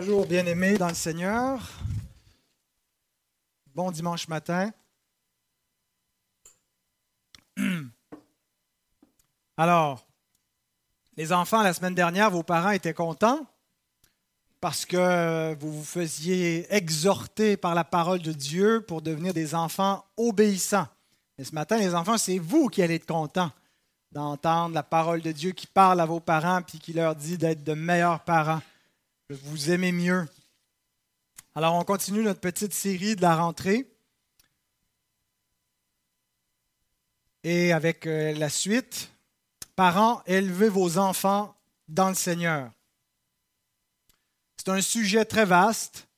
Bonjour, bien-aimés dans le Seigneur. Bon dimanche matin. Alors, les enfants, la semaine dernière, vos parents étaient contents parce que vous vous faisiez exhorter par la parole de Dieu pour devenir des enfants obéissants. Mais ce matin, les enfants, c'est vous qui allez être contents d'entendre la parole de Dieu qui parle à vos parents puis qui leur dit d'être de meilleurs parents vous aimez mieux. Alors, on continue notre petite série de la rentrée. Et avec euh, la suite, parents, élevez vos enfants dans le Seigneur. C'est un sujet très vaste.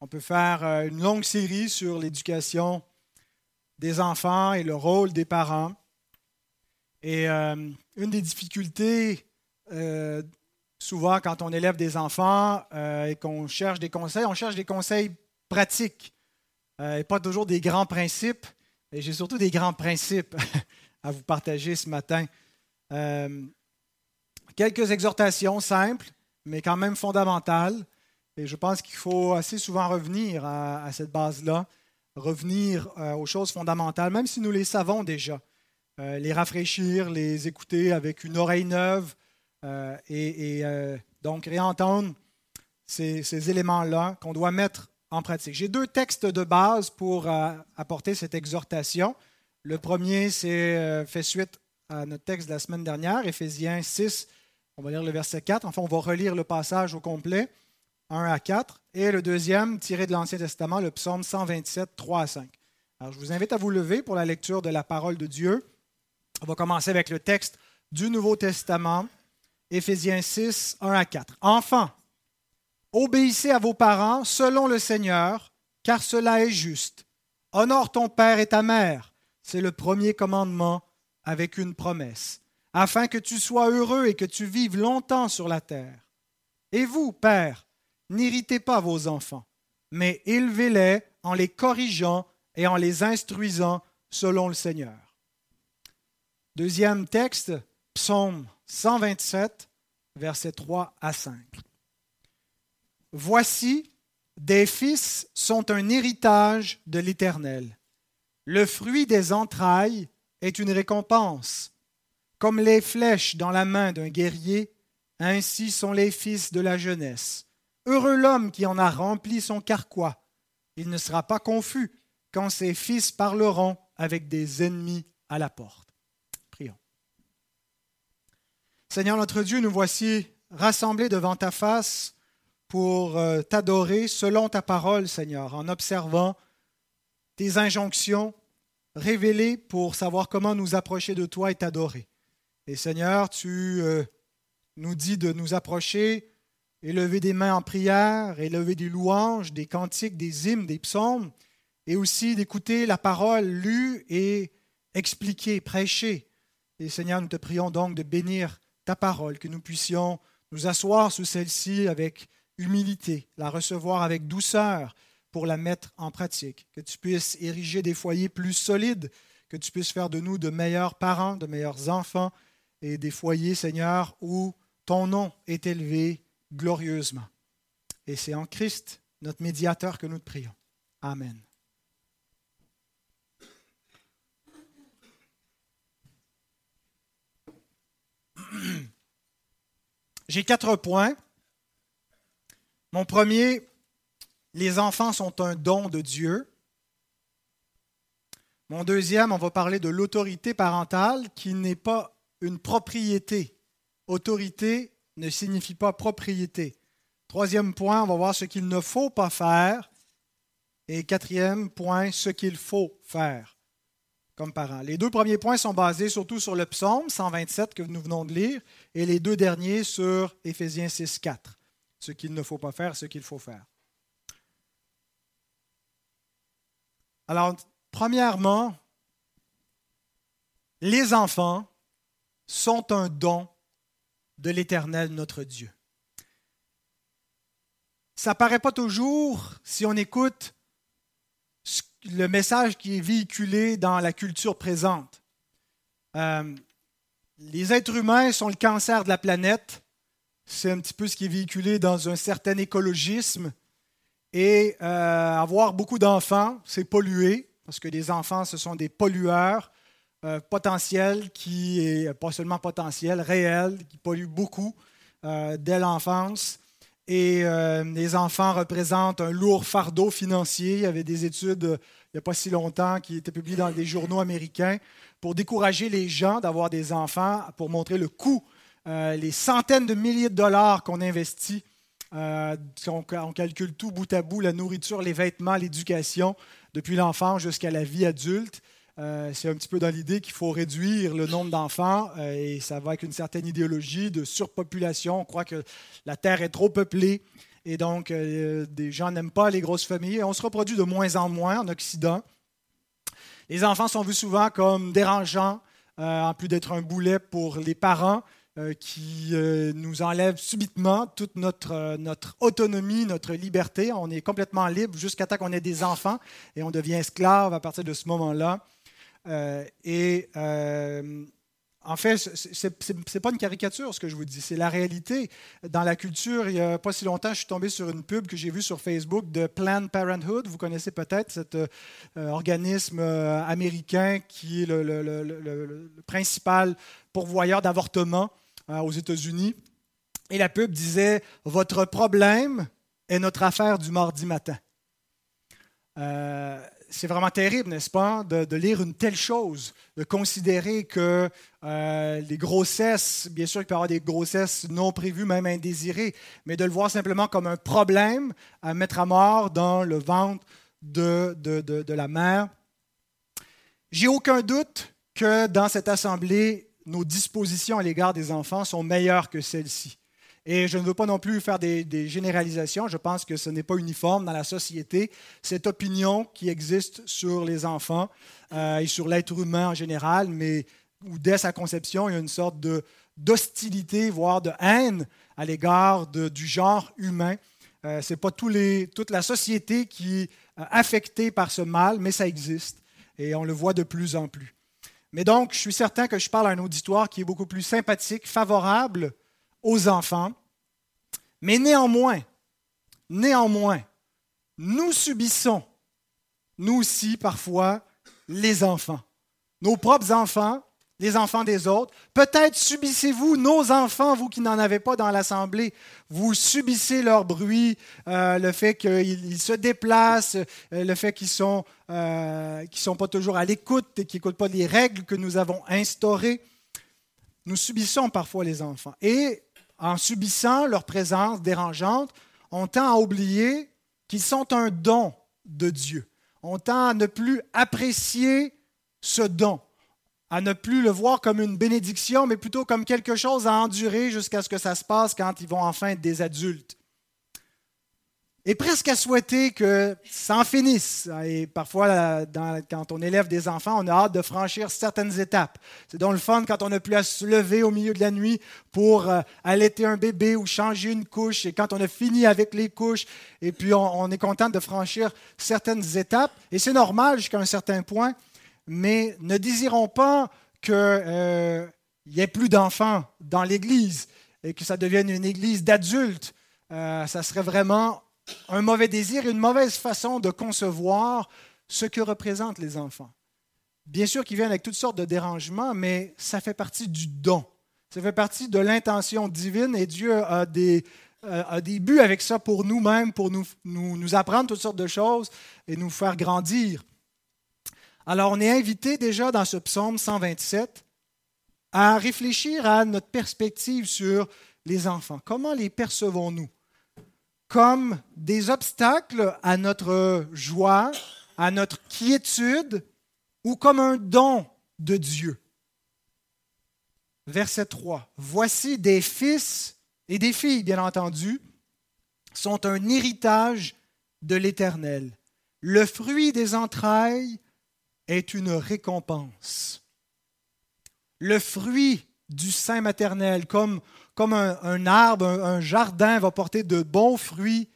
On peut faire euh, une longue série sur l'éducation des enfants et le rôle des parents. Et euh, une des difficultés souvent, quand on élève des enfants euh, et qu'on cherche des conseils, on cherche des conseils pratiques euh, et pas toujours des grands principes. Et j'ai surtout des grands principes à vous partager ce matin. Euh, quelques exhortations simples, mais quand même fondamentales. Et je pense qu'il faut assez souvent revenir à, cette base-là, revenir aux choses fondamentales, même si nous les savons déjà. les rafraîchir, les écouter avec une oreille neuve, euh, et, euh, donc réentendre ces, éléments-là qu'on doit mettre en pratique. J'ai deux textes de base pour euh, apporter cette exhortation. Le premier, c'est fait suite à notre texte de la semaine dernière, Éphésiens 6, on va lire le verset 4. Enfin, on va relire le passage au complet, 1 à 4. Et le deuxième, tiré de l'Ancien Testament, le psaume 127, 3 à 5. Alors, je vous invite à vous lever pour la lecture de la parole de Dieu. On va commencer avec le texte du Nouveau Testament, Éphésiens 6, 1 à 4. Enfants, obéissez à vos parents selon le Seigneur, car cela est juste. Honore ton père et ta mère. C'est le premier commandement avec une promesse, afin que tu sois heureux et que tu vives longtemps sur la terre. Et vous, pères, n'irritez pas vos enfants, mais élevez-les en les corrigeant et en les instruisant selon le Seigneur. Deuxième texte, Psaume 127, versets 3 à 5. Voici, des fils sont un héritage de l'Éternel. Le fruit des entrailles est une récompense. Comme les flèches dans la main d'un guerrier, ainsi sont les fils de la jeunesse. Heureux l'homme qui en a rempli son carquois. Il ne sera pas confus quand ses fils parleront avec des ennemis à la porte. Seigneur notre Dieu, nous voici rassemblés devant ta face pour euh, t'adorer selon ta parole, Seigneur, en observant tes injonctions révélées pour savoir comment nous approcher de toi et t'adorer. Et Seigneur, tu euh, nous dis de nous approcher, élever des mains en prière, élever des louanges, des cantiques, des hymnes, des psaumes, et aussi d'écouter la parole lue et expliquée, prêchée. Et Seigneur, nous te prions donc de bénir ta parole, que nous puissions nous asseoir sous celle-ci avec humilité, la recevoir avec douceur pour la mettre en pratique, que tu puisses ériger des foyers plus solides, que tu puisses faire de nous de meilleurs parents, de meilleurs enfants et des foyers, Seigneur, où ton nom est élevé glorieusement. Et c'est en Christ, notre médiateur, que nous te prions. Amen. J'ai quatre points. Mon premier, les enfants sont un don de Dieu. Mon deuxième, on va parler de l'autorité parentale qui n'est pas une propriété. Autorité ne signifie pas propriété. Troisième point, on va voir ce qu'il ne faut pas faire. Et quatrième point, ce qu'il faut faire Les deux premiers points sont basés surtout sur le psaume 127 que nous venons de lire et les deux derniers sur Éphésiens 6, 4. Ce qu'il ne faut pas faire, ce qu'il faut faire. Alors, premièrement, les enfants sont un don de l'Éternel notre Dieu. Ça paraît pas toujours si on écoute le message qui est véhiculé dans la culture présente. Euh, les êtres humains sont le cancer de la planète, C'est un petit peu ce qui est véhiculé dans un certain écologisme. Et euh, avoir beaucoup d'enfants, c'est polluer, parce que les enfants, ce sont des pollueurs euh, potentiels, qui est pas seulement potentiels, réels, qui polluent beaucoup dès l'enfance. Et les enfants représentent un lourd fardeau financier. Il y avait des études il n'y a pas si longtemps qui étaient publiées dans des journaux américains pour décourager les gens d'avoir des enfants, pour montrer le coût, les centaines de milliers de dollars qu'on investit euh, on, calcule tout bout à bout, la nourriture, les vêtements, l'éducation, depuis l'enfant jusqu'à la vie adulte. Euh, c'est un petit peu dans l'idée qu'il faut réduire le nombre d'enfants euh, et ça va avec une certaine idéologie de surpopulation. On croit que la Terre est trop peuplée et donc des gens n'aiment pas les grosses familles. on se reproduit de moins en moins en Occident. Les enfants sont vus souvent comme dérangeants, en plus d'être un boulet pour les parents. Euh, qui euh, nous enlève subitement toute notre, euh, notre autonomie, notre liberté. On est complètement libre jusqu'à temps qu'on ait des enfants et on devient esclave à partir de ce moment-là. et en fait, ce n'est pas une caricature ce que je vous dis, c'est la réalité. Dans la culture, il n'y a pas si longtemps, je suis tombé sur une pub que j'ai vue sur Facebook de Planned Parenthood. Vous connaissez peut-être cet organisme américain qui est le, principal pourvoyeur d'avortement aux États-Unis. Et la pub disait Votre problème est notre affaire du mardi matin. C'est vraiment terrible, n'est-ce pas, de, lire une telle chose, de considérer que euh, les grossesses, bien sûr qu'il peut y avoir des grossesses non prévues, même indésirées, mais de le voir simplement comme un problème à mettre à mort dans le ventre de, de, de la mère. J'ai aucun doute que dans cette assemblée, nos dispositions à l'égard des enfants sont meilleures que celles-ci. Et je ne veux pas non plus faire des, généralisations. Je pense que ce n'est pas uniforme dans la société, cette opinion qui existe sur les enfants euh, et sur l'être humain en général, mais où dès sa conception, il y a une sorte de, d'hostilité, voire de haine à l'égard du genre humain. Euh, ce n'est pas toute la société qui est affectée par ce mal, mais ça existe. Et on le voit de plus en plus. Mais donc, je suis certain que je parle à un auditoire qui est beaucoup plus sympathique, favorable aux enfants. Mais néanmoins, néanmoins, nous subissons, nous aussi parfois, les enfants. Nos propres enfants, les enfants des autres. Peut-être subissez-vous nos enfants, vous qui n'en avez pas dans l'Assemblée. Vous subissez leur bruit, euh, le fait qu'ils se déplacent, euh, le fait qu'ils sont, euh, sont pas toujours à l'écoute et qu'ils n'écoutent pas les règles que nous avons instaurées. Nous subissons parfois les enfants. Et en subissant leur présence dérangeante, on tend à oublier qu'ils sont un don de Dieu. On tend à ne plus apprécier ce don à ne plus le voir comme une bénédiction, mais plutôt comme quelque chose à endurer jusqu'à ce que ça se passe quand ils vont enfin être des adultes. Et presque à souhaiter que ça en finisse. Et parfois, quand on élève des enfants, on a hâte de franchir certaines étapes. C'est donc le fun quand on n'a plus à se lever au milieu de la nuit pour euh, allaiter un bébé ou changer une couche. Et quand on a fini avec les couches, et puis on, est content de franchir certaines étapes. Et c'est normal jusqu'à un certain point mais ne désirons pas qu'il euh, n'y ait plus d'enfants dans l'Église et que ça devienne une Église d'adultes. Euh, ça serait vraiment un mauvais désir et une mauvaise façon de concevoir ce que représentent les enfants. Bien sûr qu'ils viennent avec toutes sortes de dérangements, mais ça fait partie du don. Ça fait partie de l'intention divine et Dieu a des, euh, a des buts avec ça pour nous-mêmes, pour nous, nous apprendre toutes sortes de choses et nous faire grandir. Alors, on est invité déjà dans ce psaume 127 à réfléchir à notre perspective sur les enfants. Comment les percevons-nous? Comme des obstacles à notre joie, à notre quiétude, ou comme un don de Dieu Verset 3. Voici des fils et des filles, bien entendu, sont un héritage de l'Éternel. Le fruit des entrailles est une récompense. Le fruit du sein maternel, comme, comme un, arbre, un, jardin va porter de bons fruits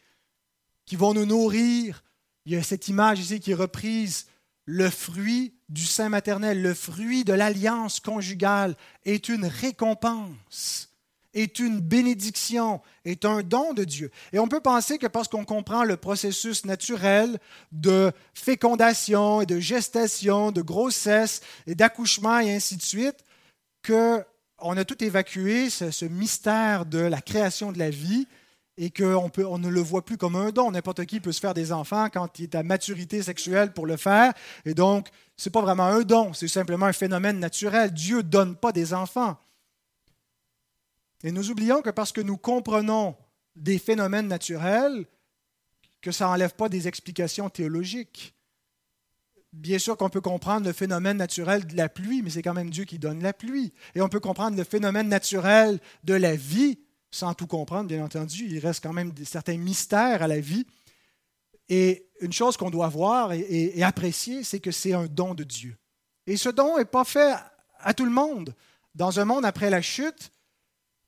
qui vont nous nourrir. Il y a cette image ici qui est reprise. Le fruit du sein maternel, le fruit de l'alliance conjugale est une récompense. est une bénédiction, est un don de Dieu. Et on peut penser que parce qu'on comprend le processus naturel de fécondation et de gestation, de grossesse et d'accouchement et ainsi de suite, qu'on a tout évacué, ce, mystère de la création de la vie, et qu'on on ne le voit plus comme un don. N'importe qui peut se faire des enfants quand il est à maturité sexuelle pour le faire. Et donc, ce n'est pas vraiment un don, c'est simplement un phénomène naturel. Dieu ne donne pas des enfants. Et nous oublions que parce que nous comprenons des phénomènes naturels, que ça n'enlève pas des explications théologiques. Bien sûr qu'on peut comprendre le phénomène naturel de la pluie, mais c'est quand même Dieu qui donne la pluie. Et on peut comprendre le phénomène naturel de la vie, sans tout comprendre, bien entendu. Il reste quand même certains mystères à la vie. Et une chose qu'on doit voir et, apprécier, c'est que c'est un don de Dieu. Et ce don n'est pas fait à tout le monde. Dans un monde après la chute,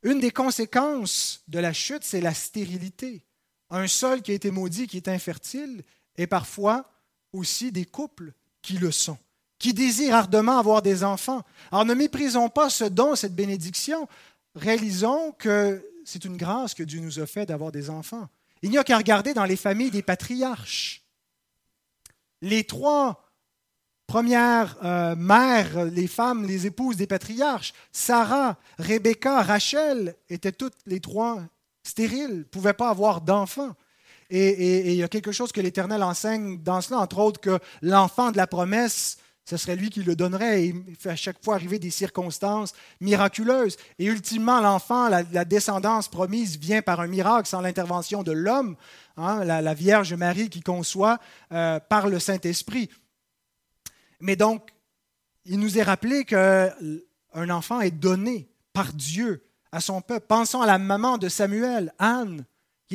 une des conséquences de la chute, c'est la stérilité. Un sol qui a été maudit, qui est infertile, et parfois aussi des couples qui le sont, qui désirent ardemment avoir des enfants. Alors ne méprisons pas ce don, cette bénédiction. Réalisons que c'est une grâce que Dieu nous a fait d'avoir des enfants. Il n'y a qu'à regarder dans les familles des patriarches. Les trois premières euh, mères, les femmes, les épouses des patriarches, Sarah, Rebecca, Rachel, étaient toutes les trois stériles, ne pouvaient pas avoir d'enfants. Et, il y a quelque chose que l'Éternel enseigne dans cela, entre autres que l'enfant de la promesse, ce serait lui qui le donnerait. Et il fait à chaque fois arriver des circonstances miraculeuses. Et ultimement, l'enfant, la, descendance promise vient par un miracle sans l'intervention de l'homme, hein, la, Vierge Marie qui conçoit euh, par le Saint-Esprit. Mais donc, il nous est rappelé qu'un enfant est donné par Dieu à son peuple. Pensons à la maman de Samuel, Anne,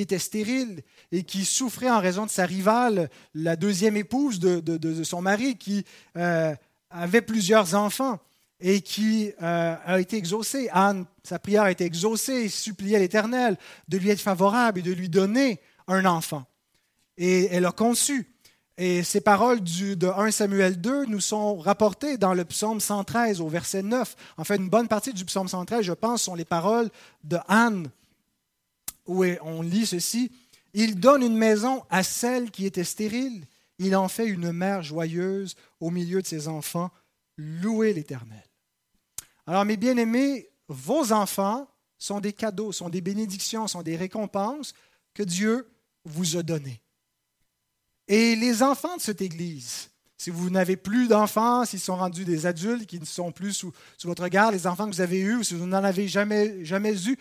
était stérile et qui souffrait en raison de sa rivale, la deuxième épouse de, son mari, qui euh, avait plusieurs enfants et qui euh, a été exaucée. Anne, sa prière a été exaucée, et suppliait l'Éternel de lui être favorable et de lui donner un enfant. Et elle a conçu. Et ces paroles du, de 1 Samuel 2 nous sont rapportées dans le psaume 113 au verset 9. En fait, une bonne partie du psaume 113, je pense, sont les paroles de Anne, où on lit ceci. Il donne une maison à celle qui était stérile. Il en fait une mère joyeuse au milieu de ses enfants. Louez l'Éternel. Alors, mes bien-aimés, vos enfants sont des cadeaux, sont des bénédictions, sont des récompenses que Dieu vous a données. Et les enfants de cette Église, si vous n'avez plus d'enfants, s'ils sont rendus des adultes qui ne sont plus sous, votre regard, les enfants que vous avez eus, ou si vous n'en avez jamais, jamais eu,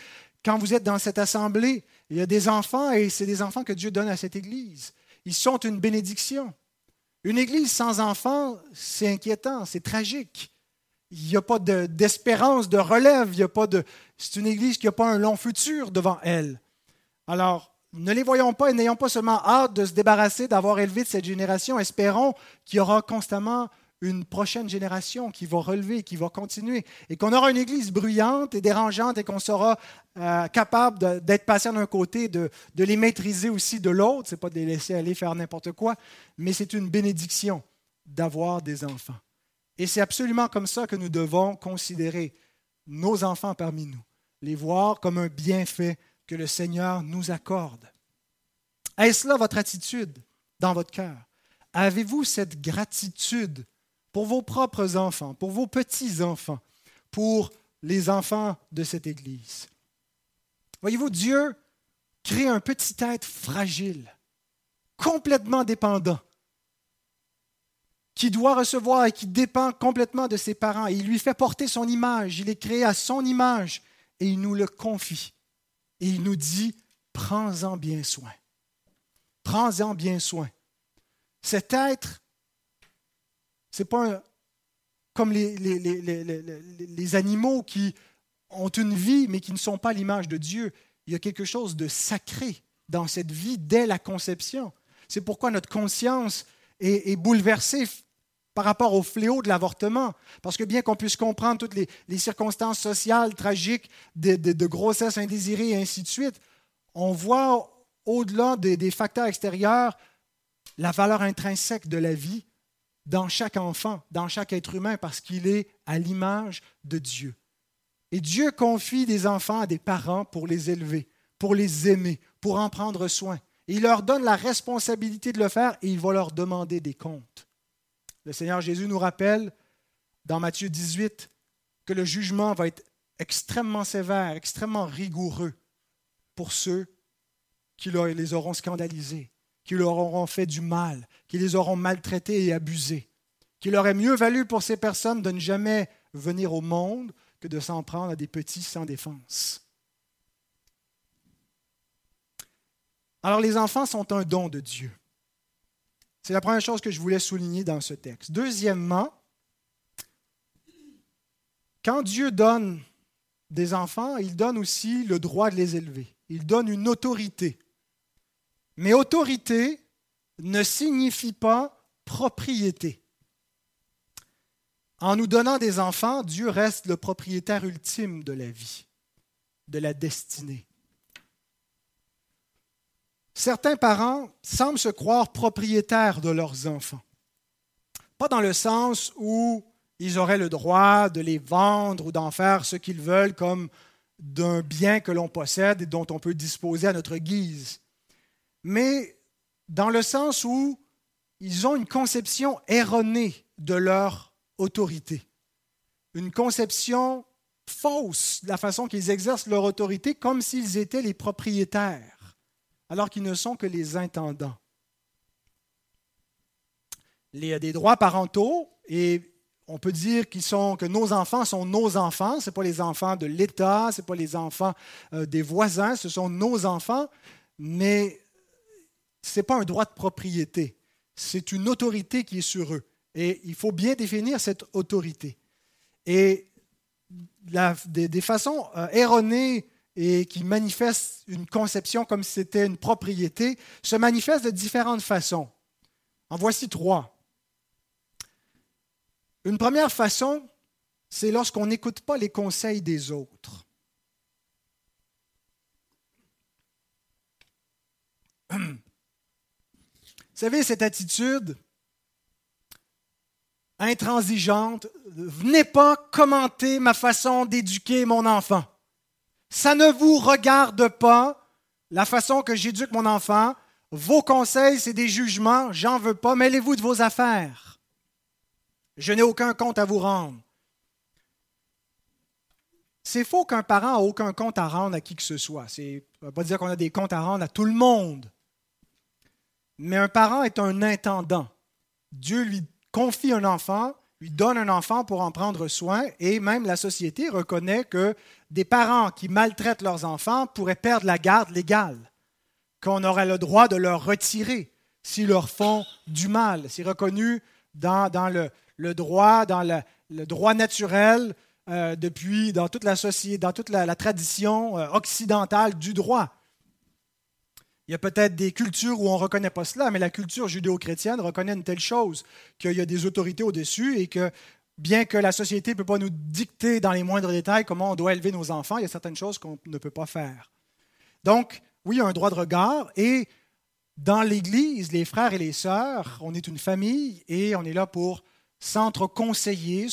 quand vous êtes dans cette assemblée, il y a des enfants et c'est des enfants que Dieu donne à cette Église. Ils sont une bénédiction. Une Église sans enfants, c'est inquiétant, c'est tragique. Il n'y a pas d'espérance, de, relève, il y a pas de. C'est une Église qui n'a pas un long futur devant elle. Alors, ne les voyons pas et n'ayons pas seulement hâte de se débarrasser d'avoir élevé de cette génération, espérons qu'il y aura constamment une prochaine génération qui va relever, qui va continuer, et qu'on aura une Église bruyante et dérangeante et qu'on sera euh, capable d'être patient d'un côté, de, de, les maîtriser aussi de l'autre. Ce n'est pas de les laisser aller faire n'importe quoi, mais c'est une bénédiction d'avoir des enfants. Et c'est absolument comme ça que nous devons considérer nos enfants parmi nous, les voir comme un bienfait que le Seigneur nous accorde. Est-ce là votre attitude dans votre cœur? Avez-vous cette gratitude pour vos propres enfants, pour vos petits-enfants, pour les enfants de cette Église? Voyez-vous, Dieu crée un petit être fragile, complètement dépendant, qui doit recevoir et qui dépend complètement de ses parents. il lui fait porter son image, il est créé à son image et il nous le confie. Et il nous dit, prends-en bien soin. Prends-en bien soin. Cet être, ce n'est pas comme les, les, animaux qui ont une vie, mais qui ne sont pas l'image de Dieu. Il y a quelque chose de sacré dans cette vie dès la conception. C'est pourquoi notre conscience est, bouleversée par rapport au fléau de l'avortement. Parce que bien qu'on puisse comprendre toutes les, circonstances sociales tragiques de, grossesse indésirée et ainsi de suite, on voit au-delà des, facteurs extérieurs la valeur intrinsèque de la vie dans chaque enfant, dans chaque être humain, parce qu'il est à l'image de Dieu. Et Dieu confie des enfants à des parents pour les élever, pour les aimer, pour en prendre soin. il leur donne la responsabilité de le faire et il va leur demander des comptes. Le Seigneur Jésus nous rappelle dans Matthieu 18 que le jugement va être extrêmement sévère, extrêmement rigoureux pour ceux qui les auront scandalisés, qui leur auront fait du mal, qui les auront maltraités et abusés, qu'il aurait mieux valu pour ces personnes de ne jamais venir au monde que de s'en prendre à des petits sans défense. Alors les enfants sont un don de Dieu. C'est la première chose que je voulais souligner dans ce texte. Deuxièmement, quand Dieu donne des enfants, il donne aussi le droit de les élever. Il donne une autorité. Mais autorité ne signifie pas propriété. En nous donnant des enfants, Dieu reste le propriétaire ultime de la vie, de la destinée. Certains parents semblent se croire propriétaires de leurs enfants. Pas dans le sens où ils auraient le droit de les vendre ou d'en faire ce qu'ils veulent comme d'un bien que l'on possède et dont on peut disposer à notre guise, mais dans le sens où ils ont une conception erronée de leur autorité, une conception fausse de la façon qu'ils exercent leur autorité comme s'ils étaient les propriétaires, alors qu'ils ne sont que les intendants. Il y a des droits parentaux et on peut dire qu'ils sont, que nos enfants sont nos enfants. Ce pas les enfants de l'État, ce pas les enfants euh, des voisins, ce sont nos enfants, mais ce n'est pas un droit de propriété. C'est une autorité qui est sur eux. Et il faut bien définir cette autorité. Et des, façons euh, erronées et qui manifestent une conception comme si c'était une propriété se manifestent de différentes façons. En voici trois. Une première façon, c'est lorsqu'on n'écoute pas les conseils des autres. Vous savez, cette attitude intransigeante, venez pas commenter ma façon d'éduquer mon enfant. Ça ne vous regarde pas, la façon que j'éduque mon enfant. Vos conseils, c'est des jugements, j'en veux pas, mêlez-vous de vos affaires. Je n'ai aucun compte à vous rendre. C'est faux qu'un parent n'a aucun compte à rendre à qui que ce soit. Ça ne pas dire qu'on a des comptes à rendre à tout le monde. Mais un parent est un intendant. Dieu lui confie un enfant, lui donne un enfant pour en prendre soin, et même la société reconnaît que des parents qui maltraitent leurs enfants pourraient perdre la garde légale, qu'on aurait le droit de leur retirer s'ils leur font du mal. C'est reconnu dans, le droit, dans le, droit naturel, euh, depuis, dans toute la société, dans toute la, tradition euh, occidentale du droit. Il y a peut-être des cultures où on ne reconnaît pas cela, mais la culture judéo-chrétienne reconnaît une telle chose, qu'il y a des autorités au-dessus et que bien que la société ne peut pas nous dicter dans les moindres détails comment on doit élever nos enfants, il y a certaines choses qu'on ne peut pas faire. Donc, oui, il y a un droit de regard et dans l'Église, les frères et les sœurs, on est une famille et on est là pour s'entre-conseiller,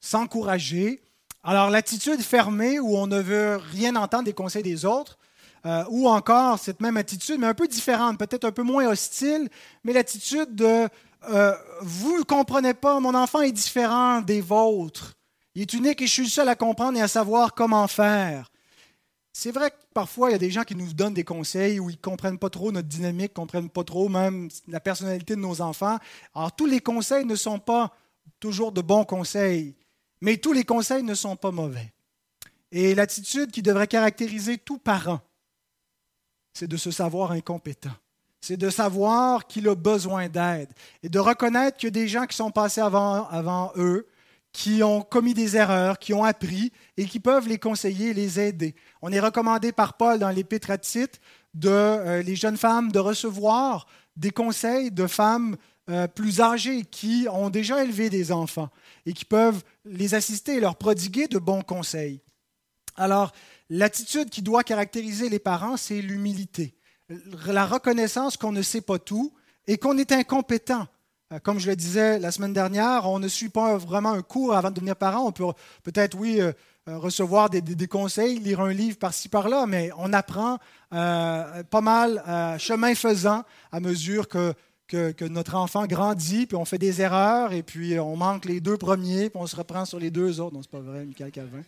s'encourager. Alors l'attitude fermée où on ne veut rien entendre des conseils des autres, euh, ou encore cette même attitude, mais un peu différente, peut-être un peu moins hostile, mais l'attitude de euh, vous ne comprenez pas, mon enfant est différent des vôtres. Il est unique et je suis le seul à comprendre et à savoir comment faire. C'est vrai que parfois, il y a des gens qui nous donnent des conseils où ils ne comprennent pas trop notre dynamique, ne comprennent pas trop même la personnalité de nos enfants. Alors, tous les conseils ne sont pas toujours de bons conseils, mais tous les conseils ne sont pas mauvais. Et l'attitude qui devrait caractériser tout parent, c'est de se savoir incompétent. C'est de savoir qu'il a besoin d'aide et de reconnaître a des gens qui sont passés avant, eux, qui ont commis des erreurs, qui ont appris et qui peuvent les conseiller les aider. On est recommandé par Paul dans l'Épître à Tite de euh, les jeunes femmes de recevoir des conseils de femmes euh, plus âgées qui ont déjà élevé des enfants et qui peuvent les assister et leur prodiguer de bons conseils. Alors, l'attitude qui doit caractériser les parents, c'est l'humilité, la reconnaissance qu'on ne sait pas tout et qu'on est incompétent euh, comme je le disais la semaine dernière, on ne suit pas vraiment un cours avant de devenir parent. On peut peut-être, oui, euh, euh, recevoir des, conseils, lire un livre par-ci par-là, mais on apprend pas mal chemin faisant à mesure que, que, notre enfant grandit, puis on fait des erreurs, et puis on manque les deux premiers, puis on se reprend sur les deux autres. Non, c'est pas vrai, Michael Calvin.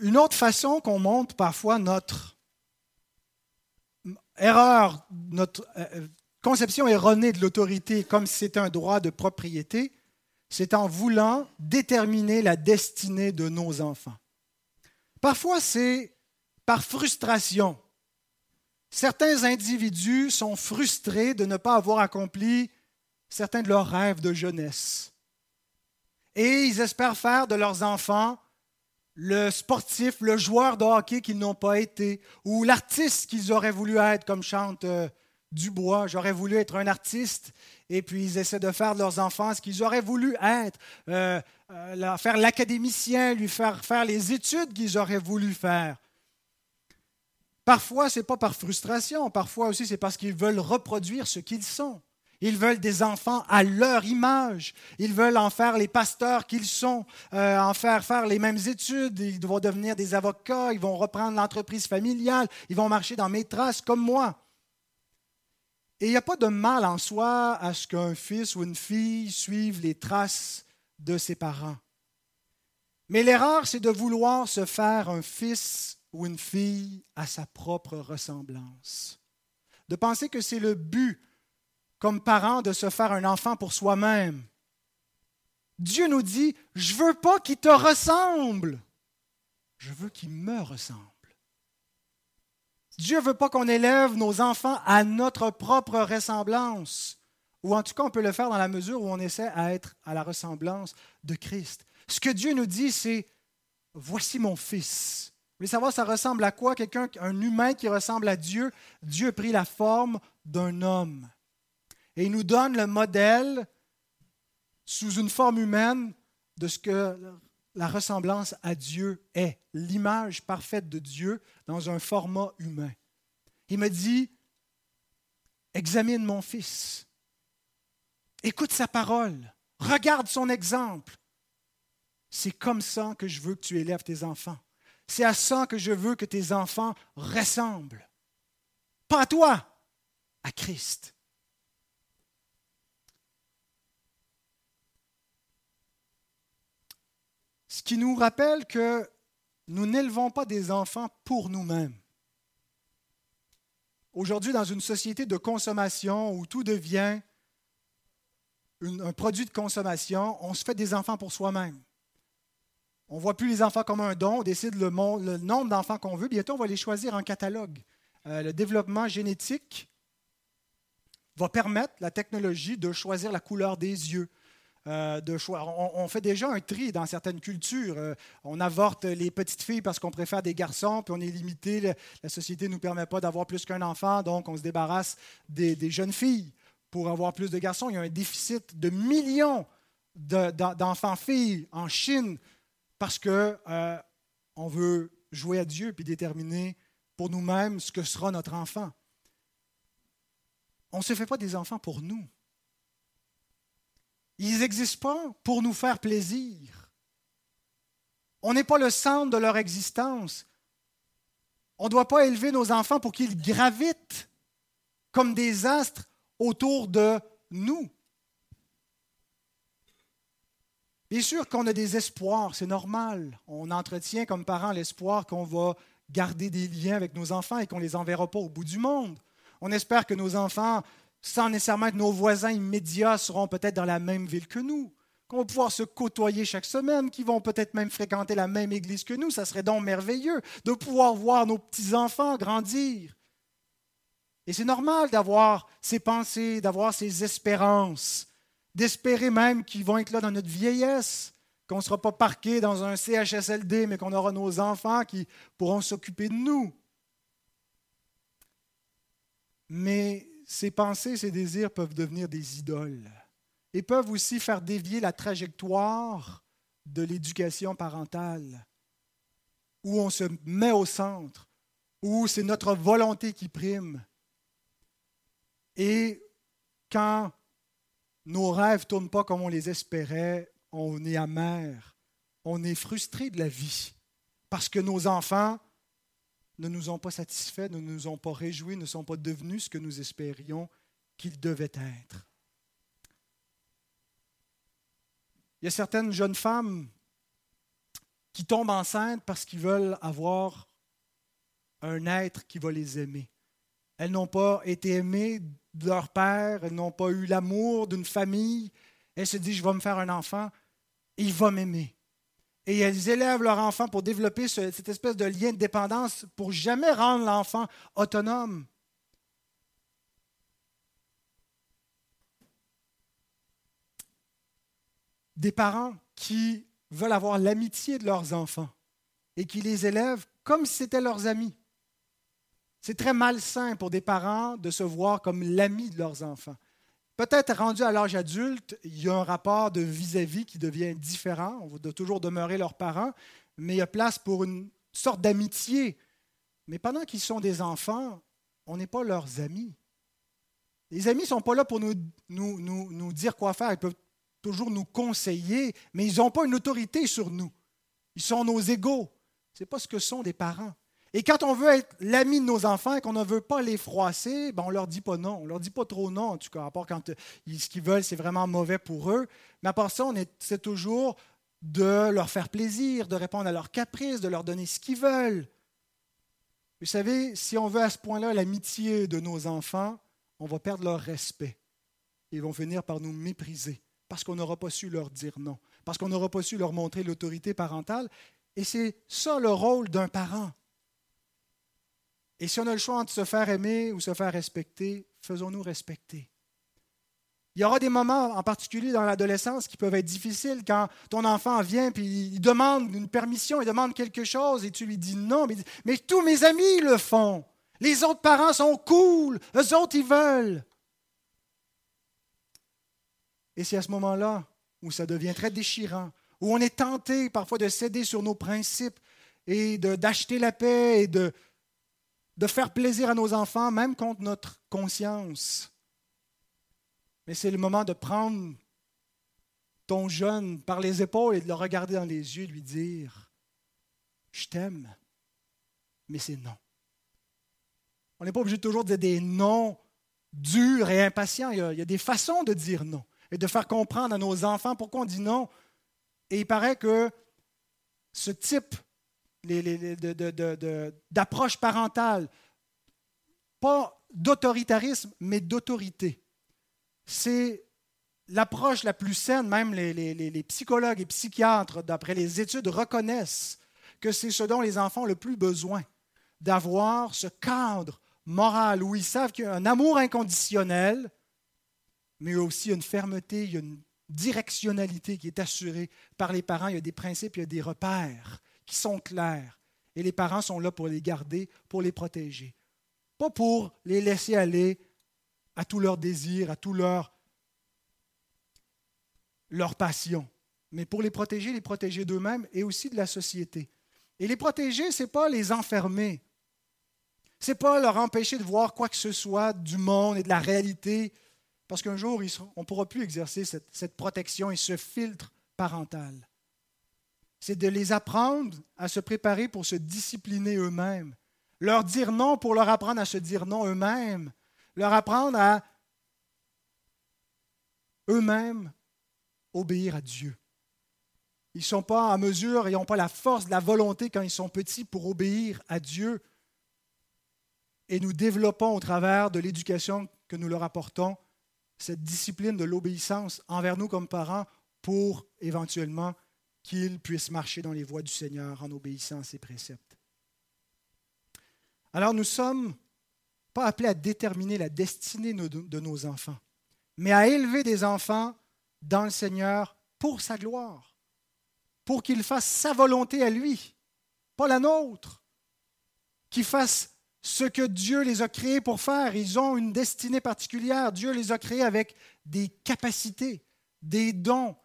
Une autre façon qu'on montre parfois notre erreur, notre euh, conception erronée de l'autorité comme si c'était un droit de propriété, c'est en voulant déterminer la destinée de nos enfants. Parfois, c'est par frustration. Certains individus sont frustrés de ne pas avoir accompli certains de leurs rêves de jeunesse. Et ils espèrent faire de leurs enfants le sportif, le joueur de hockey qu'ils n'ont pas été, ou l'artiste qu'ils auraient voulu être, comme chante euh, Dubois. J'aurais voulu être un artiste, et puis ils essaient de faire de leurs enfants ce qu'ils auraient voulu être, euh, euh, faire l'académicien, lui faire faire les études qu'ils auraient voulu faire. Parfois, ce n'est pas par frustration, parfois aussi c'est parce qu'ils veulent reproduire ce qu'ils sont. Ils veulent des enfants à leur image. Ils veulent en faire les pasteurs qu'ils sont, euh, en faire faire les mêmes études. Ils vont devenir des avocats, ils vont reprendre l'entreprise familiale, ils vont marcher dans mes traces comme moi. Et il n'y a pas de mal en soi à ce qu'un fils ou une fille suive les traces de ses parents. Mais l'erreur, c'est de vouloir se faire un fils ou une fille à sa propre ressemblance. De penser que c'est le but comme parent de se faire un enfant pour soi-même. Dieu nous dit, je veux pas qu'il te ressemble, je veux qu'il me ressemble. Dieu veut pas qu'on élève nos enfants à notre propre ressemblance, ou en tout cas on peut le faire dans la mesure où on essaie à être à la ressemblance de Christ. Ce que Dieu nous dit, c'est, voici mon fils. Vous voulez savoir, ça ressemble à quoi? Quelqu'un, un humain qui ressemble à Dieu? Dieu a pris la forme d'un homme. Et il nous donne le modèle sous une forme humaine de ce que la ressemblance à Dieu est, l'image parfaite de Dieu dans un format humain. Il me dit, examine mon fils, écoute sa parole, regarde son exemple. C'est comme ça que je veux que tu élèves tes enfants. C'est à ça que je veux que tes enfants ressemblent. Pas à toi, à Christ. Ce qui nous rappelle que nous n'élevons pas des enfants pour nous-mêmes. Aujourd'hui, dans une société de consommation où tout devient un produit de consommation, on se fait des enfants pour soi-même. On ne voit plus les enfants comme un don, on décide le, nombre d'enfants qu'on veut. Bientôt, on va les choisir en catalogue. Euh, le développement génétique va permettre la technologie de choisir la couleur des yeux, euh, de choix. On, fait déjà un tri dans certaines cultures. Euh, on avorte les petites filles parce qu'on préfère des garçons, puis on est limité. La société ne nous permet pas d'avoir plus qu'un enfant, donc on se débarrasse des, jeunes filles pour avoir plus de garçons. Il y a un déficit de millions d'enfants-filles en Chine parce qu'on euh, veut jouer à Dieu puis déterminer pour nous-mêmes ce que sera notre enfant. On ne se fait pas des enfants pour nous. Ils n'existent pas pour nous faire plaisir. On n'est pas le centre de leur existence. On ne doit pas élever nos enfants pour qu'ils gravitent comme des astres autour de nous. Bien sûr qu'on a des espoirs, c'est normal. On entretient comme parents l'espoir qu'on va garder des liens avec nos enfants et qu'on ne les enverra pas au bout du monde. On espère que nos enfants sans nécessairement que nos voisins immédiats seront peut-être dans la même ville que nous, qu'on va pouvoir se côtoyer chaque semaine, qui vont peut-être même fréquenter la même église que nous. Ça serait donc merveilleux de pouvoir voir nos petits-enfants grandir. Et c'est normal d'avoir ces pensées, d'avoir ces espérances, d'espérer même qu'ils vont être là dans notre vieillesse, qu'on ne sera pas parqué dans un CHSLD, mais qu'on aura nos enfants qui pourront s'occuper de nous. Mais ces pensées, ces désirs peuvent devenir des idoles et peuvent aussi faire dévier la trajectoire de l'éducation parentale, où on se met au centre, où c'est notre volonté qui prime. Et quand nos rêves ne tournent pas comme on les espérait, on est amer, on est frustré de la vie, parce que nos enfants ne nous ont pas satisfaits, ne nous ont pas réjouis, ne sont pas devenus ce que nous espérions qu'ils devaient être. Il y a certaines jeunes femmes qui tombent enceintes parce qu'ils veulent avoir un être qui va les aimer. Elles n'ont pas été aimées de leur père, elles n'ont pas eu l'amour d'une famille. Elles se disent, je vais me faire un enfant, il va m'aimer. Et elles élèvent leur enfant pour développer cette espèce de lien de dépendance pour jamais rendre l'enfant autonome. Des parents qui veulent avoir l'amitié de leurs enfants et qui les élèvent comme si c'était leurs amis. C'est très malsain pour des parents de se voir comme l'ami de leurs enfants. Peut-être rendu à l'âge adulte, il y a un rapport de vis-à-vis qui devient différent. On doit toujours demeurer leurs parents, mais il y a place pour une sorte d'amitié. Mais pendant qu'ils sont des enfants, on n'est pas leurs amis. Les amis ne sont pas là pour nous, nous, nous, nous dire quoi faire. Ils peuvent toujours nous conseiller, mais ils n'ont pas une autorité sur nous. Ils sont nos égaux. Ce n'est pas ce que sont des parents. Et quand on veut être l'ami de nos enfants et qu'on ne veut pas les froisser, ben on ne leur dit pas non. On ne leur dit pas trop non, en tout cas, à part quand euh, ce qu'ils veulent, c'est vraiment mauvais pour eux. Mais à part ça, on essaie toujours de leur faire plaisir, de répondre à leurs caprices, de leur donner ce qu'ils veulent. Vous savez, si on veut à ce point-là l'amitié de nos enfants, on va perdre leur respect. Ils vont venir par nous mépriser parce qu'on n'aura pas su leur dire non, parce qu'on n'aura pas su leur montrer l'autorité parentale. Et c'est ça le rôle d'un parent. Et si on a le choix entre se faire aimer ou se faire respecter, faisons-nous respecter. Il y aura des moments, en particulier dans l'adolescence, qui peuvent être difficiles quand ton enfant vient et il demande une permission, il demande quelque chose et tu lui dis non, mais, mais tous mes amis le font. Les autres parents sont cool, eux autres ils veulent. Et c'est à ce moment-là où ça devient très déchirant, où on est tenté parfois de céder sur nos principes et d'acheter la paix et de, de faire plaisir à nos enfants, même contre notre conscience. Mais c'est le moment de prendre ton jeune par les épaules et de le regarder dans les yeux et lui dire, je t'aime, mais c'est non. On n'est pas obligé toujours de dire des non durs et impatients. Il y, a, il y, a, des façons de dire non et de faire comprendre à nos enfants pourquoi on dit non. Et il paraît que ce type d'approche parentale, pas d'autoritarisme, mais d'autorité. C'est l'approche la plus saine, même les, les, psychologues et psychiatres, d'après les études, reconnaissent que c'est ce dont les enfants ont le plus besoin, d'avoir ce cadre moral où ils savent qu'il y a un amour inconditionnel, mais aussi une fermeté, il y a une directionnalité qui est assurée par les parents, il y a des principes, il y a des repères qui sont clairs. Et les parents sont là pour les garder, pour les protéger. Pas pour les laisser aller à tous leurs désirs, à tous leurs leur passions, mais pour les protéger, les protéger d'eux-mêmes et aussi de la société. Et les protéger, ce n'est pas les enfermer. Ce n'est pas leur empêcher de voir quoi que ce soit du monde et de la réalité, parce qu'un jour, on ne pourra plus exercer cette protection et ce filtre parental c'est de les apprendre à se préparer pour se discipliner eux-mêmes. Leur dire non pour leur apprendre à se dire non eux-mêmes. Leur apprendre à eux-mêmes obéir à Dieu. Ils ne sont pas en mesure, ils n'ont pas la force, la volonté quand ils sont petits pour obéir à Dieu. Et nous développons au travers de l'éducation que nous leur apportons cette discipline de l'obéissance envers nous comme parents pour éventuellement qu'ils puissent marcher dans les voies du Seigneur en obéissant à ses préceptes. Alors nous ne sommes pas appelés à déterminer la destinée de nos enfants, mais à élever des enfants dans le Seigneur pour sa gloire, pour qu'ils fassent sa volonté à lui, pas la nôtre, qu'ils fassent ce que Dieu les a créés pour faire. Ils ont une destinée particulière. Dieu les a créés avec des capacités, des dons,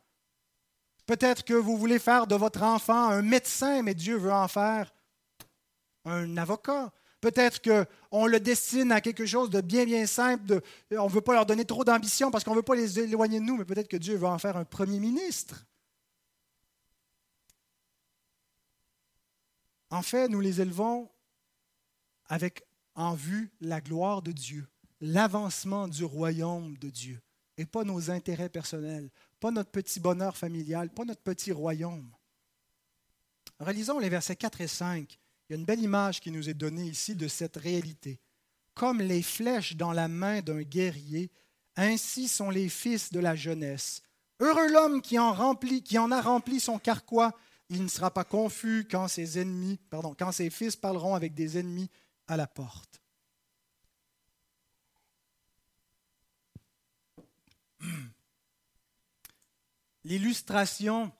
Peut-être que vous voulez faire de votre enfant un médecin, mais Dieu veut en faire un avocat. Peut-être qu'on le destine à quelque chose de bien, bien simple. on ne veut pas leur donner trop d'ambition parce qu'on ne veut pas les éloigner de nous, mais peut-être que Dieu va en faire un premier ministre. En fait, nous les élevons avec en vue la gloire de Dieu, l'avancement du royaume de Dieu, et pas nos intérêts personnels, pas notre petit bonheur familial, pas notre petit royaume. Relisons les versets 4 et 5. Il y a une belle image qui nous est donnée ici de cette réalité. Comme les flèches dans la main d'un guerrier, ainsi sont les fils de la jeunesse. Heureux l'homme qui en, remplit, qui en a rempli son carquois il ne sera pas confus quand ses quand ses fils parleront avec des ennemis à la porte. L'illustration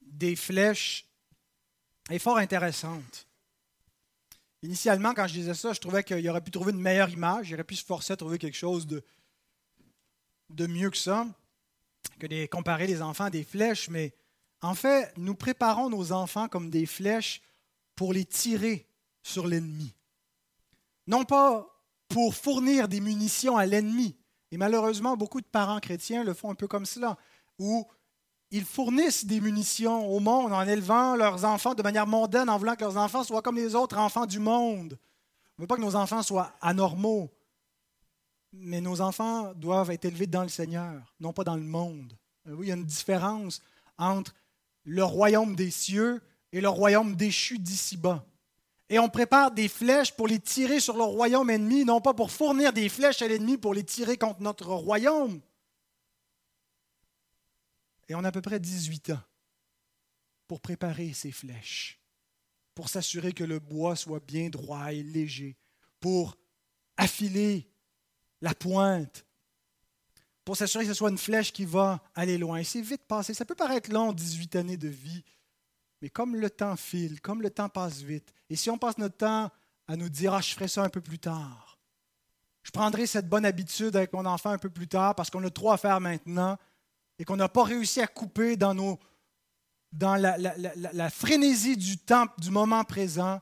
des flèches est fort intéressante. Initialement, quand je disais ça, je trouvais qu'il aurait pu trouver une meilleure image, il aurait pu se forcer à trouver quelque chose de, de mieux que ça, que de comparer les enfants à des flèches, mais en fait, nous préparons nos enfants comme des flèches pour les tirer sur l'ennemi. Non pas pour fournir des munitions à l'ennemi. Et malheureusement, beaucoup de parents chrétiens le font un peu comme cela, où ils fournissent des munitions au monde en élevant leurs enfants de manière mondaine, en voulant que leurs enfants soient comme les autres enfants du monde. On ne veut pas que nos enfants soient anormaux, mais nos enfants doivent être élevés dans le Seigneur, non pas dans le monde. Oui, il y a une différence entre le royaume des cieux et le royaume déchu d'ici-bas. Et on prépare des flèches pour les tirer sur le royaume ennemi, non pas pour fournir des flèches à l'ennemi pour les tirer contre notre royaume. Et on a à peu près 18 ans pour préparer ces flèches, pour s'assurer que le bois soit bien droit et léger, pour affiler la pointe, pour s'assurer que ce soit une flèche qui va aller loin. C'est vite passé. Ça peut paraître long, 18 années de vie, mais comme le temps file, comme le temps passe vite, et si on passe notre temps à nous dire, ah, je ferai ça un peu plus tard, je prendrai cette bonne habitude avec mon enfant un peu plus tard parce qu'on a trop à faire maintenant et qu'on n'a pas réussi à couper dans, nos, dans la, frénésie du temps, du moment présent,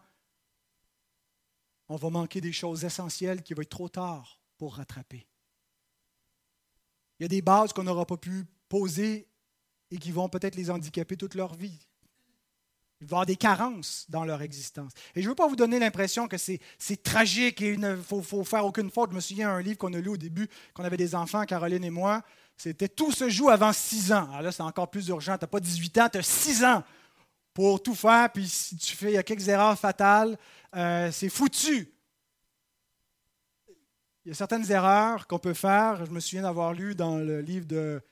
on va manquer des choses essentielles qui vont être trop tard pour rattraper. Il y a des bases qu'on n'aura pas pu poser et qui vont peut-être les handicaper toute leur vie. Il va y avoir des carences dans leur existence. Et je ne veux pas vous donner l'impression que c'est, tragique et il ne faut, faire aucune faute. Je me souviens d'un livre qu'on a lu au début, qu'on avait des enfants, Caroline et moi. C'était Tout se joue avant 6 ans. Alors là, c'est encore plus urgent. Tu n'as pas 18 ans, tu as 6 ans pour tout faire. Puis si tu fais, il y a quelques erreurs fatales, euh, c'est foutu. Il y a certaines erreurs qu'on peut faire. Je me souviens d'avoir lu dans le livre de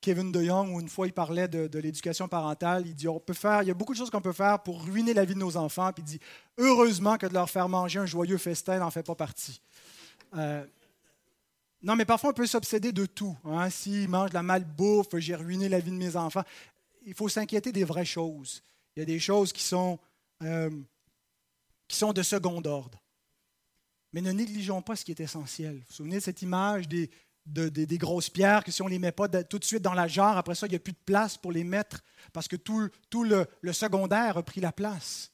Kevin DeYoung où une fois il parlait de, l'éducation parentale. Il dit on peut faire, il y a beaucoup de choses qu'on peut faire pour ruiner la vie de nos enfants. Puis il dit heureusement que de leur faire manger un joyeux festin n'en fait pas partie. Euh, non, mais parfois on peut s'obséder de tout. Hein. S'ils mangent de la malbouffe, j'ai ruiné la vie de mes enfants. Il faut s'inquiéter des vraies choses. Il y a des choses qui sont, euh, qui sont de second ordre. Mais ne négligeons pas ce qui est essentiel. Vous vous souvenez de cette image des, des grosses pierres que si on ne les met pas tout de suite dans la jarre, après ça, il n'y a plus de place pour les mettre parce que tout, tout le secondaire a pris la place.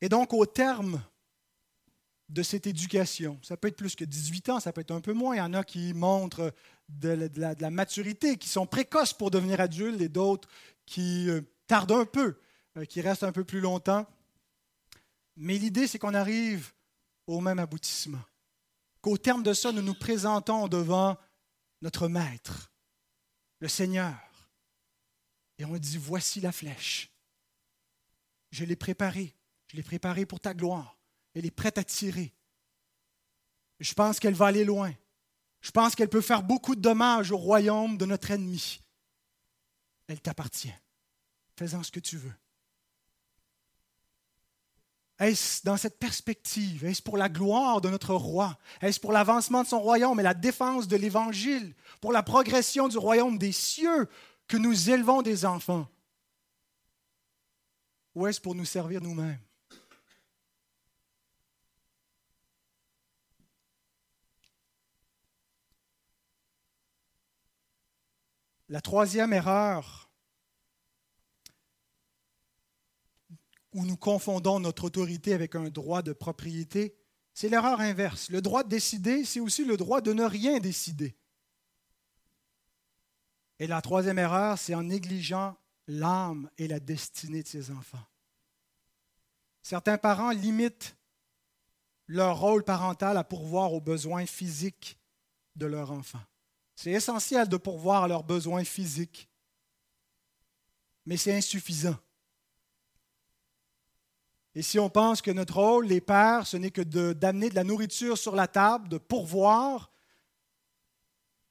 Et donc, au terme de cette éducation, ça peut être plus que 18 ans, ça peut être un peu moins. Il y en a qui montrent de, la, maturité, qui sont précoces pour devenir adultes, et d'autres qui euh, tardent un peu, euh, qui restent un peu plus longtemps. Mais l'idée, c'est qu'on arrive au même aboutissement. Qu'au terme de ça, nous nous présentons devant notre Maître, le Seigneur. Et on dit, voici la flèche. Je l'ai préparée. Je l'ai préparée pour ta gloire. Elle est prête à tirer. Je pense qu'elle va aller loin. Je pense qu'elle peut faire beaucoup de dommages au royaume de notre ennemi. Elle t'appartient. Fais-en ce que tu veux. Est-ce dans cette perspective? Est-ce pour la gloire de notre roi? Est-ce pour l'avancement de son royaume et la défense de l'Évangile? Pour la progression du royaume des cieux que nous élevons des enfants? Ou est-ce pour nous servir nous-mêmes? La troisième erreur où nous confondons notre autorité avec un droit de propriété, c'est l'erreur inverse. Le droit de décider, c'est aussi le droit de ne rien décider. Et la troisième erreur, c'est en négligeant l'âme et la destinée de ses enfants. Certains parents limitent leur rôle parental à pourvoir aux besoins physiques de leur enfant. C'est essentiel de pourvoir à leurs besoins physiques, mais c'est insuffisant. Et si on pense que notre rôle, les pères, ce n'est que d'amener de, la nourriture sur la table, de pourvoir,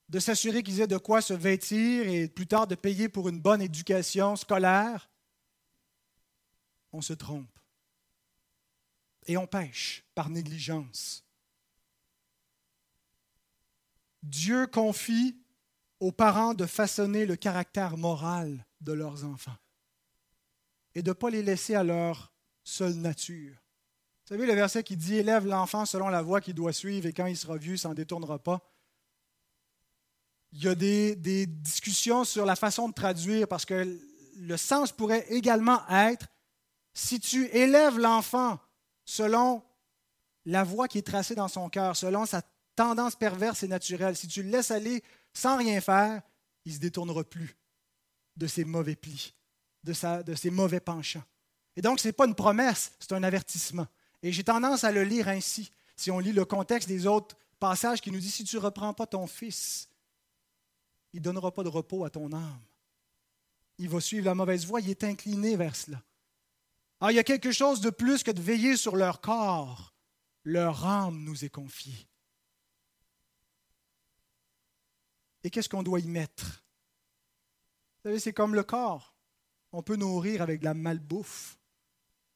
de s'assurer qu'ils aient de quoi se vêtir et plus tard de payer pour une bonne éducation scolaire, on se trompe. Et on pêche par négligence. Dieu confie aux parents de façonner le caractère moral de leurs enfants et de ne pas les laisser à leur seule nature. Vous savez le verset qui dit Élève l'enfant selon la voie qu'il doit suivre et quand il sera vieux, s'en détournera pas. Il y a des, des, discussions sur la façon de traduire parce que le sens pourrait également être si tu élèves l'enfant selon la voie qui est tracée dans son cœur, selon sa tendance perverse et naturelle, si tu le laisses aller sans rien faire, il ne se détournera plus de ses mauvais plis, de, ses mauvais penchants. Et donc, ce n'est pas une promesse, c'est un avertissement. Et j'ai tendance à le lire ainsi. Si on lit le contexte des autres passages qui nous dit, si tu ne reprends pas ton fils, il ne donnera pas de repos à ton âme. Il va suivre la mauvaise voie, il est incliné vers cela. Alors, il y a quelque chose de plus que de veiller sur leur corps. Leur âme nous est confiée. Et qu'est-ce qu'on doit y mettre? Vous savez, c'est comme le corps. On peut nourrir avec de la malbouffe,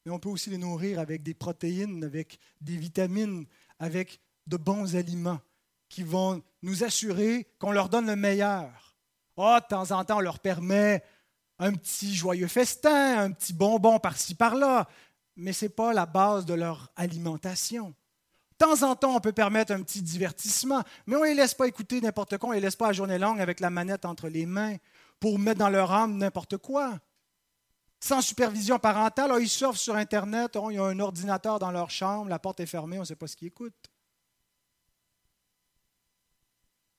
mais on peut aussi les nourrir avec des protéines, avec des vitamines, avec de bons aliments qui vont nous assurer qu'on leur donne le meilleur. Oh, de temps en temps, on leur permet un petit joyeux festin, un petit bonbon par-ci par-là, mais ce n'est pas la base de leur alimentation. De temps en temps, on peut permettre un petit divertissement, mais on ne les laisse pas écouter n'importe quoi, on ne les laisse pas à journée longue avec la manette entre les mains pour mettre dans leur âme n'importe quoi. Sans supervision parentale, ils surfent sur Internet, il y a un ordinateur dans leur chambre, la porte est fermée, on ne sait pas ce qu'ils écoutent.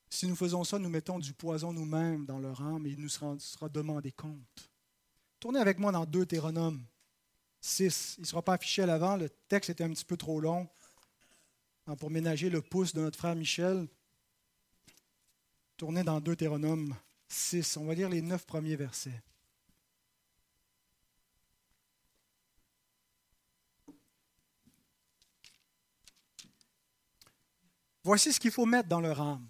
Si nous faisons ça, nous mettons du poison nous-mêmes dans leur âme et il nous sera, demandé compte. Tournez avec moi dans Deutéronome 6. Il ne sera pas affiché à l'avant, le texte était un petit peu trop long. Hein, pour ménager le pouce de notre frère Michel, tournez dans Deutéronome 6. On va lire les neuf premiers versets. Voici ce qu'il faut mettre dans leur âme.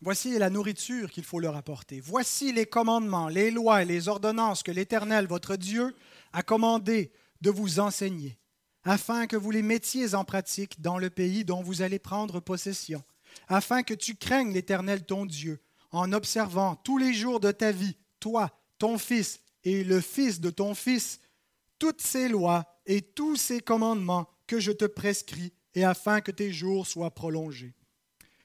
Voici la nourriture qu'il faut leur apporter. Voici les commandements, les lois et les ordonnances que l'Éternel, votre Dieu, a commandé de vous enseigner afin que vous les mettiez en pratique dans le pays dont vous allez prendre possession, afin que tu craignes l'Éternel ton Dieu, en observant tous les jours de ta vie, toi, ton fils et le fils de ton fils, toutes ces lois et tous ces commandements que je te prescris, et afin que tes jours soient prolongés.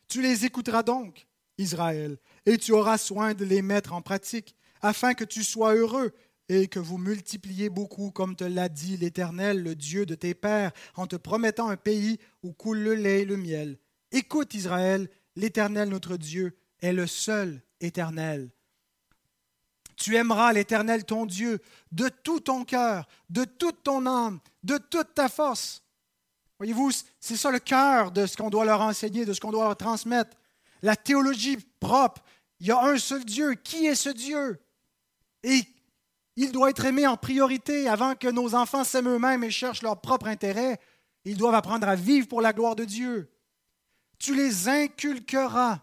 Tu les écouteras donc, Israël, et tu auras soin de les mettre en pratique, afin que tu sois heureux et que vous multipliez beaucoup, comme te l'a dit l'Éternel, le Dieu de tes pères, en te promettant un pays où coule le lait et le miel. Écoute Israël, l'Éternel notre Dieu est le seul éternel. Tu aimeras l'Éternel ton Dieu de tout ton cœur, de toute ton âme, de toute ta force. Voyez-vous, c'est ça le cœur de ce qu'on doit leur enseigner, de ce qu'on doit leur transmettre. La théologie propre. Il y a un seul Dieu. Qui est ce Dieu? Et il doit être aimé en priorité avant que nos enfants s'aiment eux-mêmes et cherchent leur propre intérêt. Ils doivent apprendre à vivre pour la gloire de Dieu. Tu les inculqueras.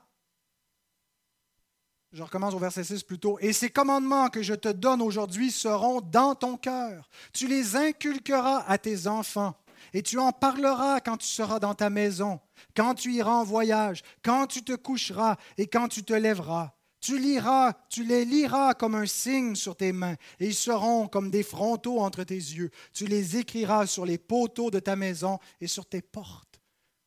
Je recommence au verset 6 plutôt. Et ces commandements que je te donne aujourd'hui seront dans ton cœur. Tu les inculqueras à tes enfants. Et tu en parleras quand tu seras dans ta maison, quand tu iras en voyage, quand tu te coucheras et quand tu te lèveras. Tu les liras comme un signe sur tes mains, et ils seront comme des frontaux entre tes yeux. Tu les écriras sur les poteaux de ta maison et sur tes portes.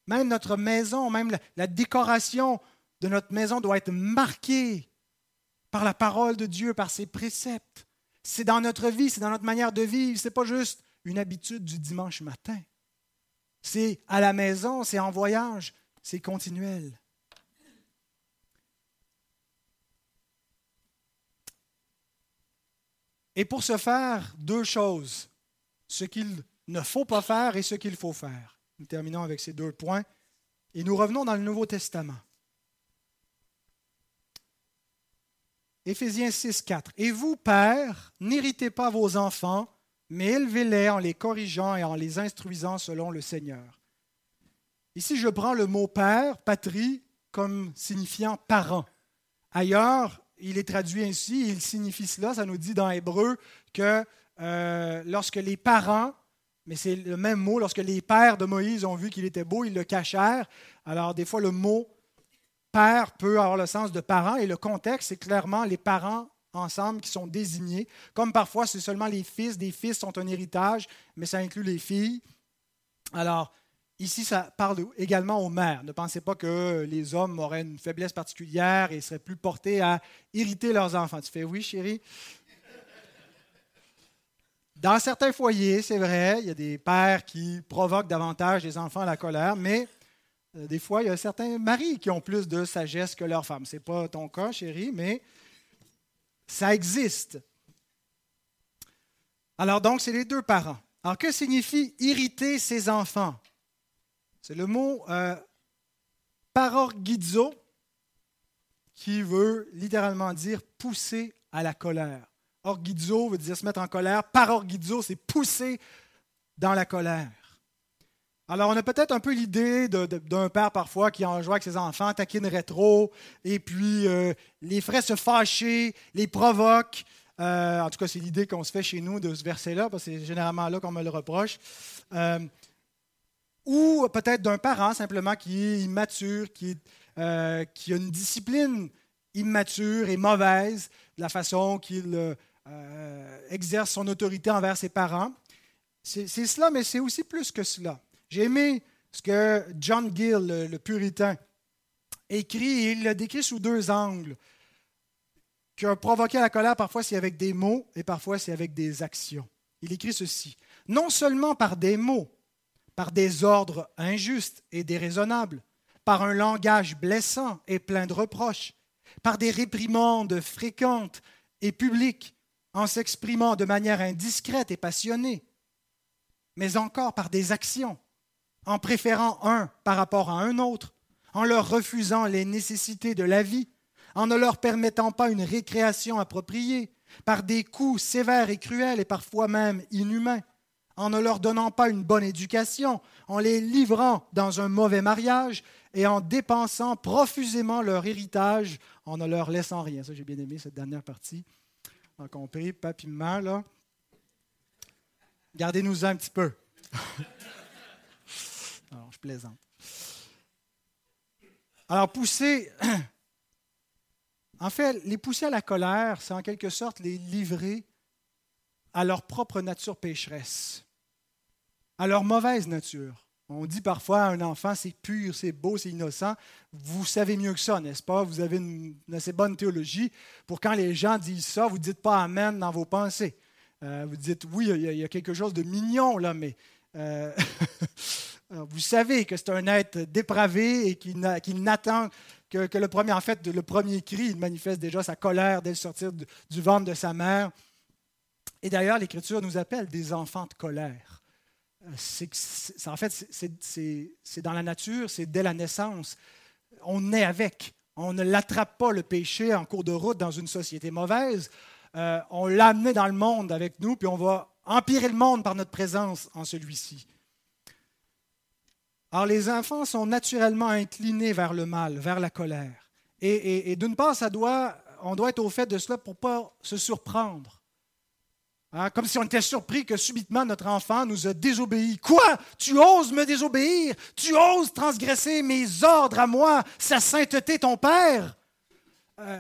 Même notre maison, même la, la décoration de notre maison doit être marquée par la parole de Dieu, par ses préceptes. c'est dans notre vie, c'est dans notre manière de vivre. Ce n'est pas juste une habitude du dimanche matin. C'est à la maison, c'est en voyage, c'est continuel. Et pour ce faire, deux choses. Ce qu'il ne faut pas faire et ce qu'il faut faire. Nous terminons avec ces deux points et nous revenons dans le Nouveau Testament. Éphésiens 6, 4. Et vous, pères, n'héritez pas vos enfants, mais élevez-les en les corrigeant et en les instruisant selon le Seigneur. Ici, je prends le mot père, patrie, comme signifiant parent. Ailleurs, il est traduit ainsi, il signifie cela, ça nous dit dans Hébreu que euh, lorsque les parents, mais c'est le même mot, lorsque les pères de Moïse ont vu qu'il était beau, ils le cachèrent. Alors des fois, le mot père peut avoir le sens de parent et le contexte, c'est clairement les parents ensemble qui sont désignés. Comme parfois, c'est seulement les fils, des fils sont un héritage, mais ça inclut les filles. Alors, ici, ça parle également aux mères. Ne pensez pas que les hommes auraient une faiblesse particulière et seraient plus portés à hériter leurs enfants. Tu fais oui, chérie? Dans certains foyers, c'est vrai, il y a des pères qui provoquent davantage les enfants à la colère, mais euh, des fois, il y a certains maris qui ont plus de sagesse que leurs femmes. Ce n'est pas ton cas, chérie, mais ça existe. Alors donc, c'est les deux parents. Alors, que signifie irriter ses enfants? C'est le mot euh, parorgizo qui veut littéralement dire pousser à la colère. Orgizo veut dire se mettre en colère. Parorgizo, c'est pousser dans la colère. Alors, on a peut-être un peu l'idée d'un père parfois qui en joue avec ses enfants, taquinerait trop, et puis euh, les ferait se fâcher, les provoque. Euh, en tout cas, c'est l'idée qu'on se fait chez nous de ce verset-là, parce que c'est généralement là qu'on me le reproche. Euh, ou peut-être d'un parent simplement qui est immature, qui, qui, a une discipline immature et mauvaise de la façon qu'il exerce son autorité envers ses parents. C'est cela, mais c'est aussi plus que cela. J'ai aimé ce que John Gill, le, puritain, écrit, il le décrit sous deux angles. Qui a provoqué la colère, parfois c'est avec des mots et parfois c'est avec des actions. Il écrit ceci. Non seulement par des mots, par des ordres injustes et déraisonnables, par un langage blessant et plein de reproches, par des réprimandes fréquentes et publiques, en s'exprimant de manière indiscrète et passionnée, mais encore par des actions, en préférant un par rapport à un autre, en leur refusant les nécessités de la vie, en ne leur permettant pas une récréation appropriée, par des coups sévères et cruels et parfois même inhumains, en ne leur donnant pas une bonne éducation, en les livrant dans un mauvais mariage et en dépensant profusément leur héritage en ne leur laissant rien. Ça, j'ai bien aimé cette dernière partie. On compris, papi, là. Gardez-nous un petit peu. Alors, je plaisante. Alors, pousser, en fait, les pousser à la colère, c'est en quelque sorte les livrer à leur propre nature pécheresse, à leur mauvaise nature. On dit parfois à un enfant, c'est pur, c'est beau, c'est innocent. Vous savez mieux que ça, n'est-ce pas? Vous avez une, assez bonne théologie pour quand les gens disent ça, vous ne dites pas Amen dans vos pensées. Euh, vous dites, oui, il y, a quelque chose de mignon là, mais euh, vous savez que c'est un être dépravé et qu'il n'attend que, le premier, en fait, le premier cri, il manifeste déjà sa colère dès le sortir du, ventre de sa mère. Et d'ailleurs, l'Écriture nous appelle des enfants de colère. Euh, en fait, c'est dans la nature, c'est dès la naissance. On est avec. On ne l'attrape pas, le péché, en cours de route dans une société mauvaise. Euh, on l'a amené dans le monde avec nous, puis on va empirer le monde par notre présence en celui-ci. Alors les enfants sont naturellement inclinés vers le mal, vers la colère. Et, d'une part, on doit être au fait de cela pour ne pas se surprendre. Hein, comme si on était surpris que subitement notre enfant nous a désobéi. Quoi? Tu oses me désobéir? Tu oses transgresser mes ordres à moi, sa sainteté, ton Père? Euh,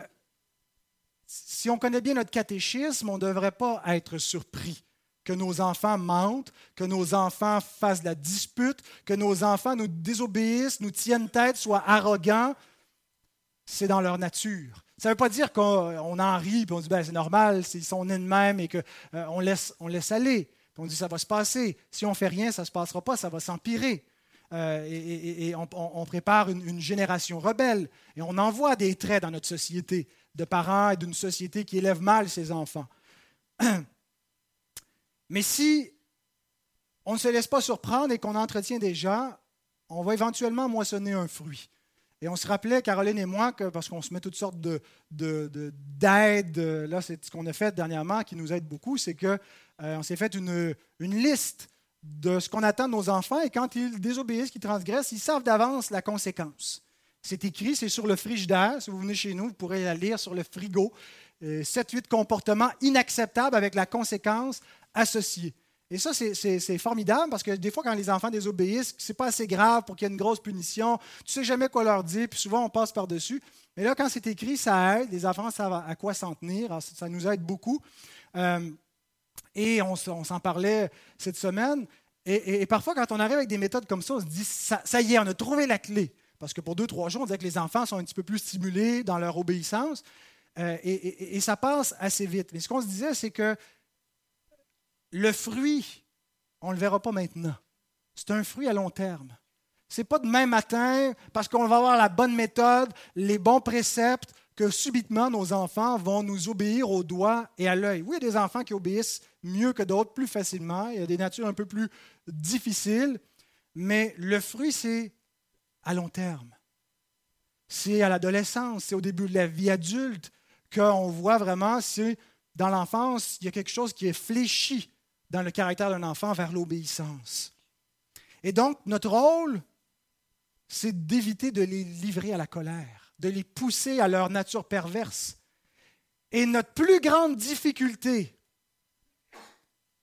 Si on connaît bien notre catéchisme, on ne devrait pas être surpris que nos enfants mentent, que nos enfants fassent la dispute, que nos enfants nous désobéissent, nous tiennent tête, soient arrogants. C'est dans leur nature. Ça ne veut pas dire qu'on en rit et on dit ben, c'est normal, ils sont nés de même et qu'on euh, laisse, on laisse aller. on dit ça va se passer. Si on ne fait rien, ça ne se passera pas, ça va s'empirer. Euh, et, on, prépare une, une, génération rebelle. Et on en voit des traits dans notre société de parents et d'une société qui élève mal ses enfants. Mais si on ne se laisse pas surprendre et qu'on entretient des gens, on va éventuellement moissonner un fruit. Et on se rappelait, Caroline et moi, que parce qu'on se met toutes sortes d'aides, de, là c'est ce qu'on a fait dernièrement qui nous aide beaucoup, c'est qu'on euh, s'est fait une, une liste de ce qu'on attend de nos enfants et quand ils désobéissent, qu'ils transgressent, ils savent d'avance la conséquence. C'est écrit, c'est sur le frigidaire. Si vous venez chez nous, vous pourrez la lire sur le frigo. 7-8 euh, comportements inacceptables avec la conséquence associée. Et ça, c'est formidable parce que des fois, quand les enfants désobéissent, c'est pas assez grave pour qu'il y ait une grosse punition. Tu sais jamais quoi leur dire, puis souvent on passe par-dessus. Mais là, quand c'est écrit, ça aide. Les enfants savent à quoi s'en tenir. ça nous aide beaucoup. Euh, et on, s'en parlait cette semaine. Et, parfois, quand on arrive avec des méthodes comme ça, on se dit ça, y est, on a trouvé la clé. Parce que pour deux, trois jours, on disait que les enfants sont un petit peu plus stimulés dans leur obéissance. Euh, et, ça passe assez vite. Mais ce qu'on se disait, c'est que le fruit, on ne le verra pas maintenant. C'est un fruit à long terme. Ce n'est pas demain matin, parce qu'on va avoir la bonne méthode, les bons préceptes, que subitement nos enfants vont nous obéir au doigt et à l'œil. Oui, il y a des enfants qui obéissent mieux que d'autres, plus facilement. Il y a des natures un peu plus difficiles. Mais le fruit, c'est à long terme. C'est à l'adolescence, c'est au début de la vie adulte qu'on voit vraiment si dans l'enfance, il y a quelque chose qui est fléchi dans le caractère d'un enfant vers l'obéissance. Et donc, notre rôle, c'est d'éviter de les livrer à la colère, de les pousser à leur nature perverse. Et notre plus grande difficulté,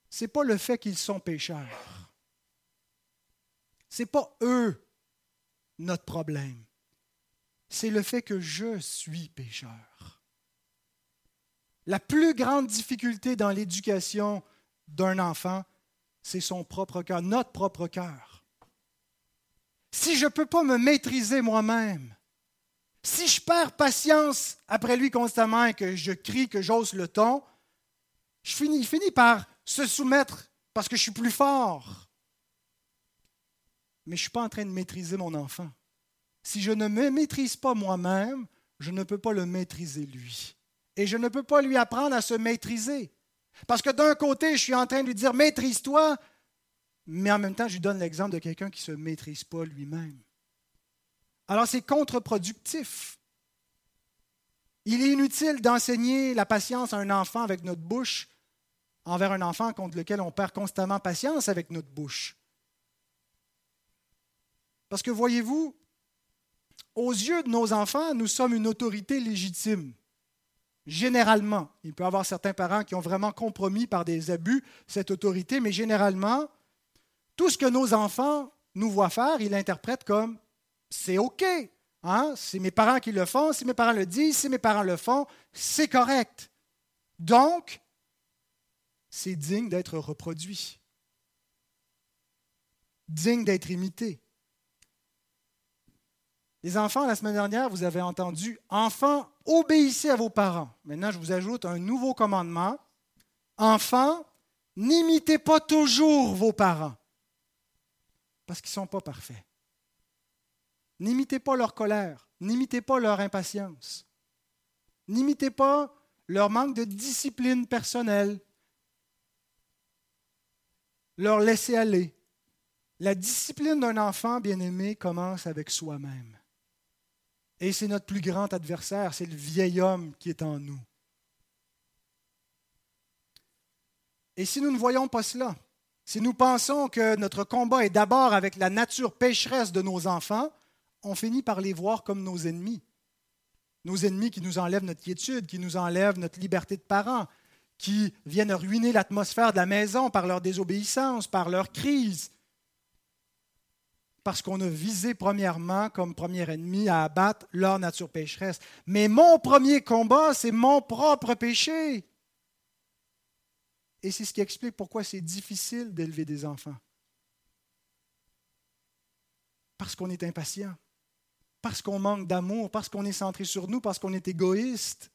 ce n'est pas le fait qu'ils sont pécheurs. Ce n'est pas eux notre problème. C'est le fait que je suis pécheur. La plus grande difficulté dans l'éducation d'un enfant, c'est son propre cœur, notre propre cœur. Si je ne peux pas me maîtriser moi-même, si je perds patience après lui constamment et que je crie, que j'ose le ton, je finis, par se soumettre parce que je suis plus fort mais je ne suis pas en train de maîtriser mon enfant. Si je ne me maîtrise pas moi-même, je ne peux pas le maîtriser lui. Et je ne peux pas lui apprendre à se maîtriser. Parce que d'un côté, je suis en train de lui dire maîtrise-toi, mais en même temps, je lui donne l'exemple de quelqu'un qui ne se maîtrise pas lui-même. Alors c'est contre-productif. Il est inutile d'enseigner la patience à un enfant avec notre bouche envers un enfant contre lequel on perd constamment patience avec notre bouche. Parce que voyez-vous, aux yeux de nos enfants, nous sommes une autorité légitime. Généralement, il peut y avoir certains parents qui ont vraiment compromis par des abus cette autorité, mais généralement, tout ce que nos enfants nous voient faire, ils l'interprètent comme c'est OK. Hein? C'est mes parents qui le font, si mes parents le disent, si mes parents le font, c'est correct. Donc, c'est digne d'être reproduit, digne d'être imité. Les enfants, la semaine dernière, vous avez entendu, enfants, obéissez à vos parents. Maintenant, je vous ajoute un nouveau commandement. Enfants, n'imitez pas toujours vos parents, parce qu'ils ne sont pas parfaits. N'imitez pas leur colère, n'imitez pas leur impatience, n'imitez pas leur manque de discipline personnelle, leur laisser aller. La discipline d'un enfant bien-aimé commence avec soi-même. Et c'est notre plus grand adversaire, c'est le vieil homme qui est en nous. Et si nous ne voyons pas cela, si nous pensons que notre combat est d'abord avec la nature pécheresse de nos enfants, on finit par les voir comme nos ennemis. Nos ennemis qui nous enlèvent notre quiétude, qui nous enlèvent notre liberté de parents, qui viennent ruiner l'atmosphère de la maison par leur désobéissance, par leur crise, parce qu'on a visé premièrement comme premier ennemi à abattre leur nature pécheresse. Mais mon premier combat, c'est mon propre péché. Et c'est ce qui explique pourquoi c'est difficile d'élever des enfants. Parce qu'on est impatient. parce qu'on manque d'amour, parce qu'on est centré sur nous, parce qu'on est égoïste.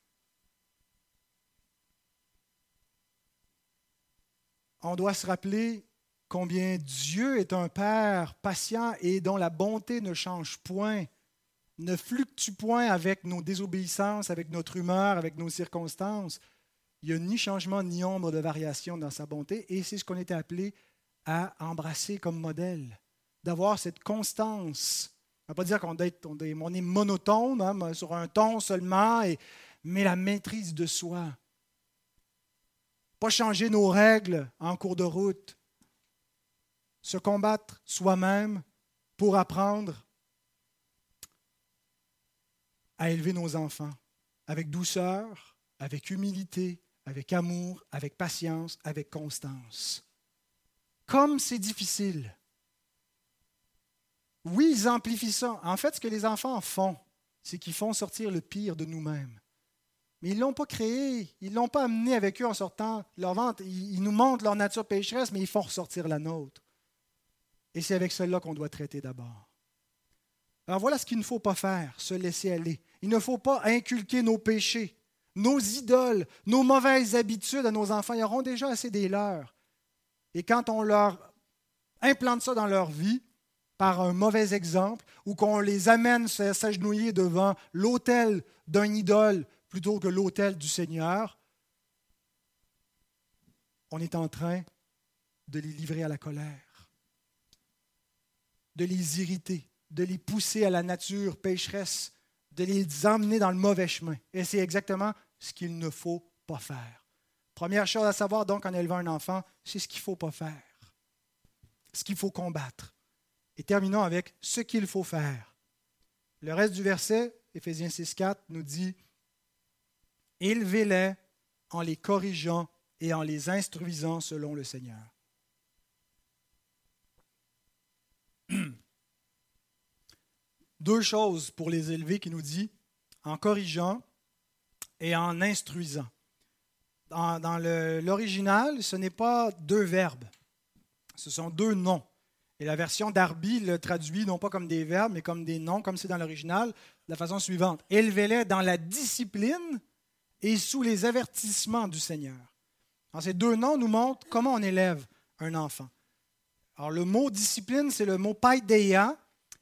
On doit se rappeler combien Dieu est un Père patient et dont la bonté ne change point, ne fluctue point avec nos désobéissances, avec notre humeur, avec nos circonstances. Il n'y a ni changement ni ombre de variation dans sa bonté et c'est ce qu'on était appelé à embrasser comme modèle, d'avoir cette constance. On ne va pas dire qu'on est, on est monotone, hein, sur un ton seulement, et, mais la maîtrise de soi. Pas changer nos règles en cours de route. Se combattre soi-même pour apprendre à élever nos enfants avec douceur, avec humilité, avec amour, avec patience, avec constance. Comme c'est difficile. Oui, ils amplifient ça. En fait, ce que les enfants font, c'est qu'ils font sortir le pire de nous-mêmes. Mais ils ne l'ont pas créé, ils ne l'ont pas amené avec eux en sortant leur. Ils nous montrent leur nature pécheresse, mais ils font ressortir la nôtre. Et c'est avec cela qu'on doit traiter d'abord. Alors voilà ce qu'il ne faut pas faire, se laisser aller. Il ne faut pas inculquer nos péchés nos idoles, nos mauvaises habitudes à nos enfants. Ils auront déjà assez des leurs. Et quand on leur implante ça dans leur vie, par un mauvais exemple, ou qu'on les amène s'agenouiller devant l'autel d'un idole plutôt que l'autel du Seigneur, on est en train de les livrer à la colère, de les irriter, de les pousser à la nature pécheresse, de les emmener dans le mauvais chemin. Et c'est exactement ce qu'il ne faut pas faire. Première chose à savoir donc en élevant un enfant, c'est ce qu'il ne faut pas faire, ce qu'il faut combattre. Et terminons avec ce qu'il faut faire. Le reste du verset, Éphésiens 6.4, nous dit, Élevez-les en les corrigeant et en les instruisant selon le Seigneur. Deux choses pour les élever qui nous dit, en corrigeant et en instruisant. Dans, l'original, ce n'est pas deux verbes, ce sont deux noms. Et la version d'Arby le traduit non pas comme des verbes, mais comme des noms, comme c'est dans l'original, de la façon suivante. Élevez-les dans la discipline et sous les avertissements du Seigneur. Ces deux noms nous montrent comment on élève un enfant. Alors, le mot discipline, c'est le mot paideia,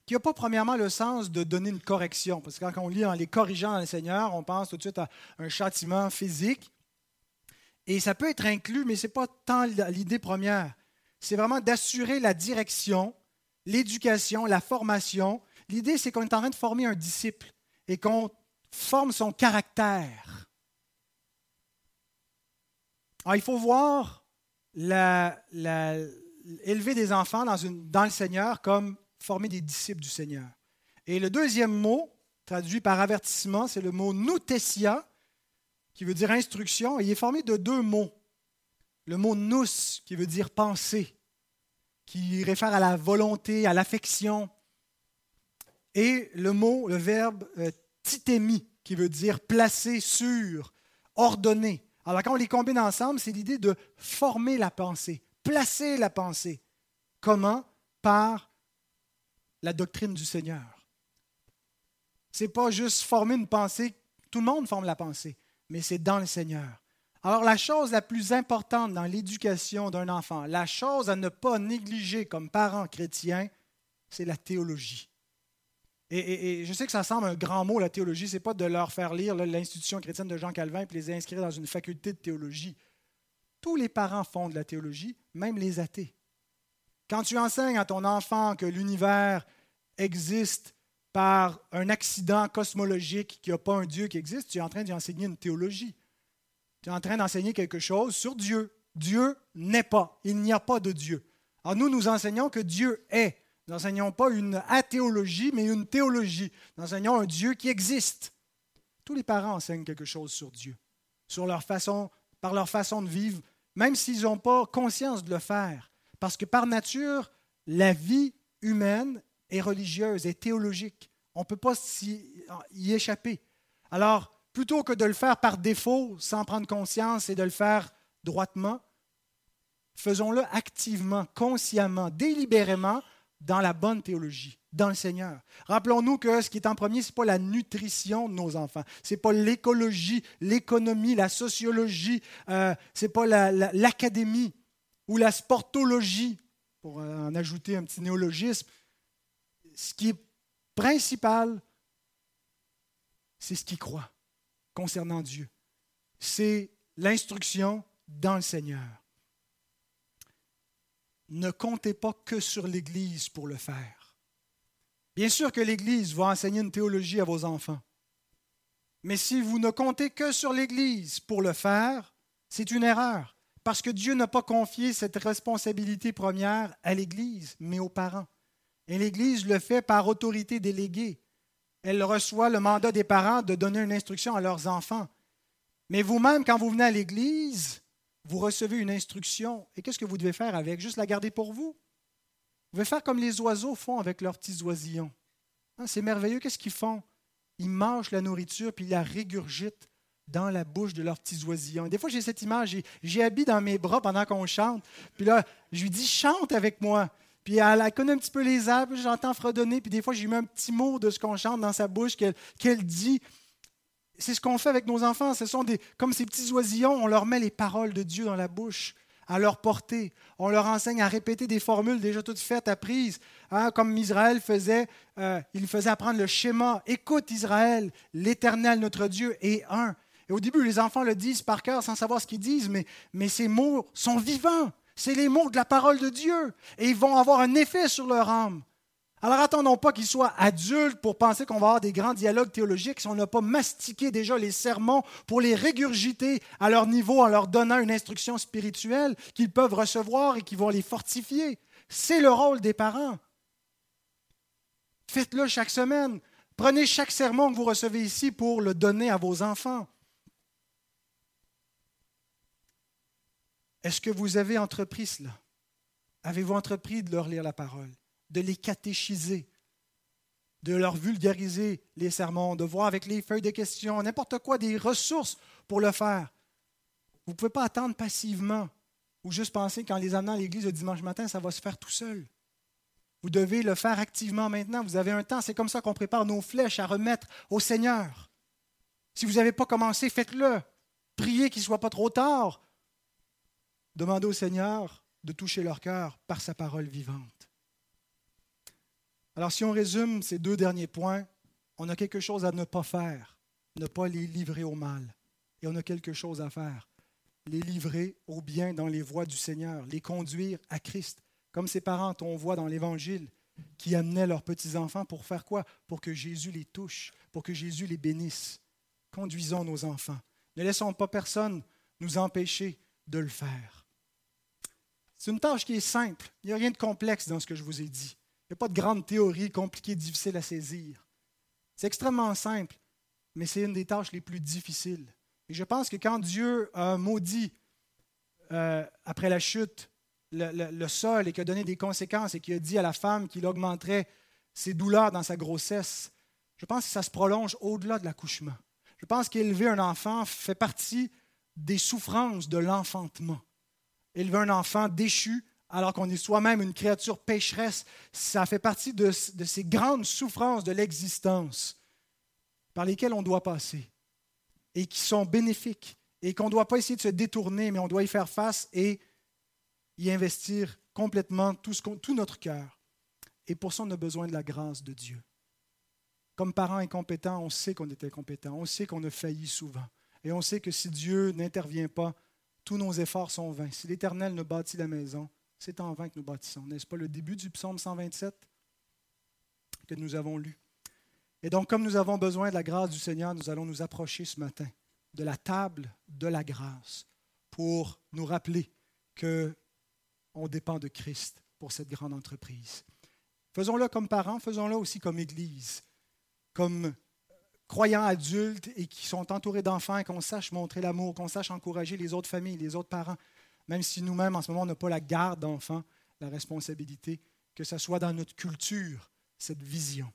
qui n'a pas premièrement le sens de donner une correction. Parce que quand on lit en les corrigeant dans le Seigneur, on pense tout de suite à un châtiment physique. Et ça peut être inclus, mais ce n'est pas tant l'idée première. C'est vraiment d'assurer la direction, l'éducation, la formation. L'idée, c'est qu'on est en train de former un disciple et qu'on forme son caractère. Alors, il faut voir la, élever des enfants dans, le Seigneur comme former des disciples du Seigneur. Et le deuxième mot, traduit par avertissement, c'est le mot noutesia, qui veut dire instruction. il est formé de deux mots. Le mot nous, qui veut dire penser, qui réfère à la volonté, à l'affection. Et le mot, le verbe euh, qui veut dire placer sur, ordonner. Alors quand on les combine ensemble, c'est l'idée de former la pensée, placer la pensée. Comment? Par la doctrine du Seigneur. Ce n'est pas juste former une pensée, tout le monde forme la pensée, mais c'est dans le Seigneur. Alors la chose la plus importante dans l'éducation d'un enfant, la chose à ne pas négliger comme parent chrétien, c'est la théologie. Et, je sais que ça semble un grand mot, la théologie, ce n'est pas de leur faire lire l'institution chrétienne de Jean Calvin et les inscrire dans une faculté de théologie. Tous les parents font de la théologie, même les athées. Quand tu enseignes à ton enfant que l'univers existe par un accident cosmologique, qu'il n'y a pas un Dieu qui existe, tu es en train d'enseigner une théologie. Tu es en train d'enseigner quelque chose sur Dieu. Dieu n'est pas. Il n'y a pas de Dieu. Alors nous, nous enseignons que Dieu est. Nous n'enseignons pas une athéologie, mais une théologie. Nous enseignons un Dieu qui existe. Tous les parents enseignent quelque chose sur Dieu, sur leur façon, par leur façon de vivre, même s'ils n'ont pas conscience de le faire. Parce que par nature, la vie humaine est religieuse, est théologique. On ne peut pas y échapper. Alors, plutôt que de le faire par défaut, sans prendre conscience et de le faire droitement, faisons-le activement, consciemment, délibérément, dans la bonne théologie, dans le Seigneur. Rappelons-nous que ce qui est en premier, ce n'est pas la nutrition de nos enfants, ce n'est pas l'écologie, l'économie, la sociologie, euh, ce n'est pas l'académie ou la sportologie, pour en ajouter un petit néologisme. Ce qui est principal, c'est ce qu'ils croient concernant Dieu. C'est l'instruction dans le Seigneur. Ne comptez pas que sur l'Église pour le faire. Bien sûr que l'Église va enseigner une théologie à vos enfants. Mais si vous ne comptez que sur l'Église pour le faire, c'est une erreur. Parce que Dieu n'a pas confié cette responsabilité première à l'Église, mais aux parents. Et l'Église le fait par autorité déléguée. Elle reçoit le mandat des parents de donner une instruction à leurs enfants. Mais vous-même, quand vous venez à l'Église, vous recevez une instruction. Et qu'est-ce que vous devez faire avec? Juste la garder pour vous? Vous devez faire comme les oiseaux font avec leurs petits oisillons. Hein, c'est merveilleux. Qu'est-ce qu'ils font? Ils mangent la nourriture puis ils la régurgitent dans la bouche de leurs petits oisillons. des fois, j'ai cette image, j'ai habillé dans mes bras pendant qu'on chante. Puis là, je lui dis, chante avec moi. Puis elle, connaît un petit peu les arbres, j'entends fredonner, puis des fois, j'ai mis un petit mot de ce qu'on chante dans sa bouche qu'elle dit. C'est ce qu'on fait avec nos enfants. Ce sont des, comme ces petits oisillons, on leur met les paroles de Dieu dans la bouche, à leur portée. On leur enseigne à répéter des formules déjà toutes faites, apprises. Hein, comme Israël faisait, euh, il faisait apprendre le schéma. Écoute Israël, l'Éternel, notre Dieu, est un. Et au début, les enfants le disent par cœur sans savoir ce qu'ils disent, mais, mais ces mots sont vivants. C'est les mots de la parole de Dieu. Et ils vont avoir un effet sur leur âme. Alors attendons pas qu'ils soient adultes pour penser qu'on va avoir des grands dialogues théologiques si on n'a pas mastiqué déjà les sermons pour les régurgiter à leur niveau en leur donnant une instruction spirituelle qu'ils peuvent recevoir et qui vont les fortifier. C'est le rôle des parents. Faites-le chaque semaine. Prenez chaque sermon que vous recevez ici pour le donner à vos enfants. Est-ce que vous avez entrepris cela? Avez-vous entrepris de leur lire la parole? De les catéchiser, de leur vulgariser les sermons, de voir avec les feuilles de questions, n'importe quoi, des ressources pour le faire. Vous ne pouvez pas attendre passivement ou juste penser qu'en les amenant à l'église le dimanche matin, ça va se faire tout seul. Vous devez le faire activement maintenant. Vous avez un temps. C'est comme ça qu'on prépare nos flèches à remettre au Seigneur. Si vous n'avez pas commencé, faites-le. Priez qu'il ne soit pas trop tard. Demandez au Seigneur de toucher leur cœur par sa parole vivante. Alors si on résume ces deux derniers points, on a quelque chose à ne pas faire, ne pas les livrer au mal. Et on a quelque chose à faire, les livrer au bien dans les voies du Seigneur, les conduire à Christ, comme ces parents qu'on voit dans l'Évangile, qui amenaient leurs petits-enfants pour faire quoi? Pour que Jésus les touche, pour que Jésus les bénisse. Conduisons nos enfants. Ne laissons pas personne nous empêcher de le faire. C'est une tâche qui est simple. Il n'y a rien de complexe dans ce que je vous ai dit. N'y a pas de grande théorie compliquée, difficile à saisir. C'est extrêmement simple, mais c'est une des tâches les plus difficiles. Et je pense que quand Dieu a maudit euh, après la chute le, sol et qu'il a donné des conséquences et qu'il a dit à la femme qu'il augmenterait ses douleurs dans sa grossesse, je pense que ça se prolonge au-delà de l'accouchement. Je pense qu'élever un enfant fait partie des souffrances de l'enfantement. Élever un enfant déchu, alors qu'on est soi-même une créature pécheresse, ça fait partie de, ces grandes souffrances de l'existence par lesquelles on doit passer et qui sont bénéfiques et qu'on ne doit pas essayer de se détourner, mais on doit y faire face et y investir complètement tout, tout notre cœur. Et pour ça, on a besoin de la grâce de Dieu. Comme parents incompétents, on sait qu'on est incompétents, on sait qu'on a failli souvent. Et on sait que si Dieu n'intervient pas, tous nos efforts sont vains. Si l'Éternel ne bâtit la maison, c'est en vain que nous bâtissons. N'est-ce pas? Le début du psaume 127 que nous avons lu? Et donc, comme nous avons besoin de la grâce du Seigneur, nous allons nous approcher ce matin de la table de la grâce pour nous rappeler que on dépend de Christ pour cette grande entreprise. Faisons-le comme parents, faisons-le aussi comme Église, comme croyants adultes et qui sont entourés d'enfants qu'on sache montrer l'amour, qu'on sache encourager les autres familles, les autres parents même si nous-mêmes, en ce moment, on n'a pas la garde d'enfants, la responsabilité, que ce soit dans notre culture, cette vision.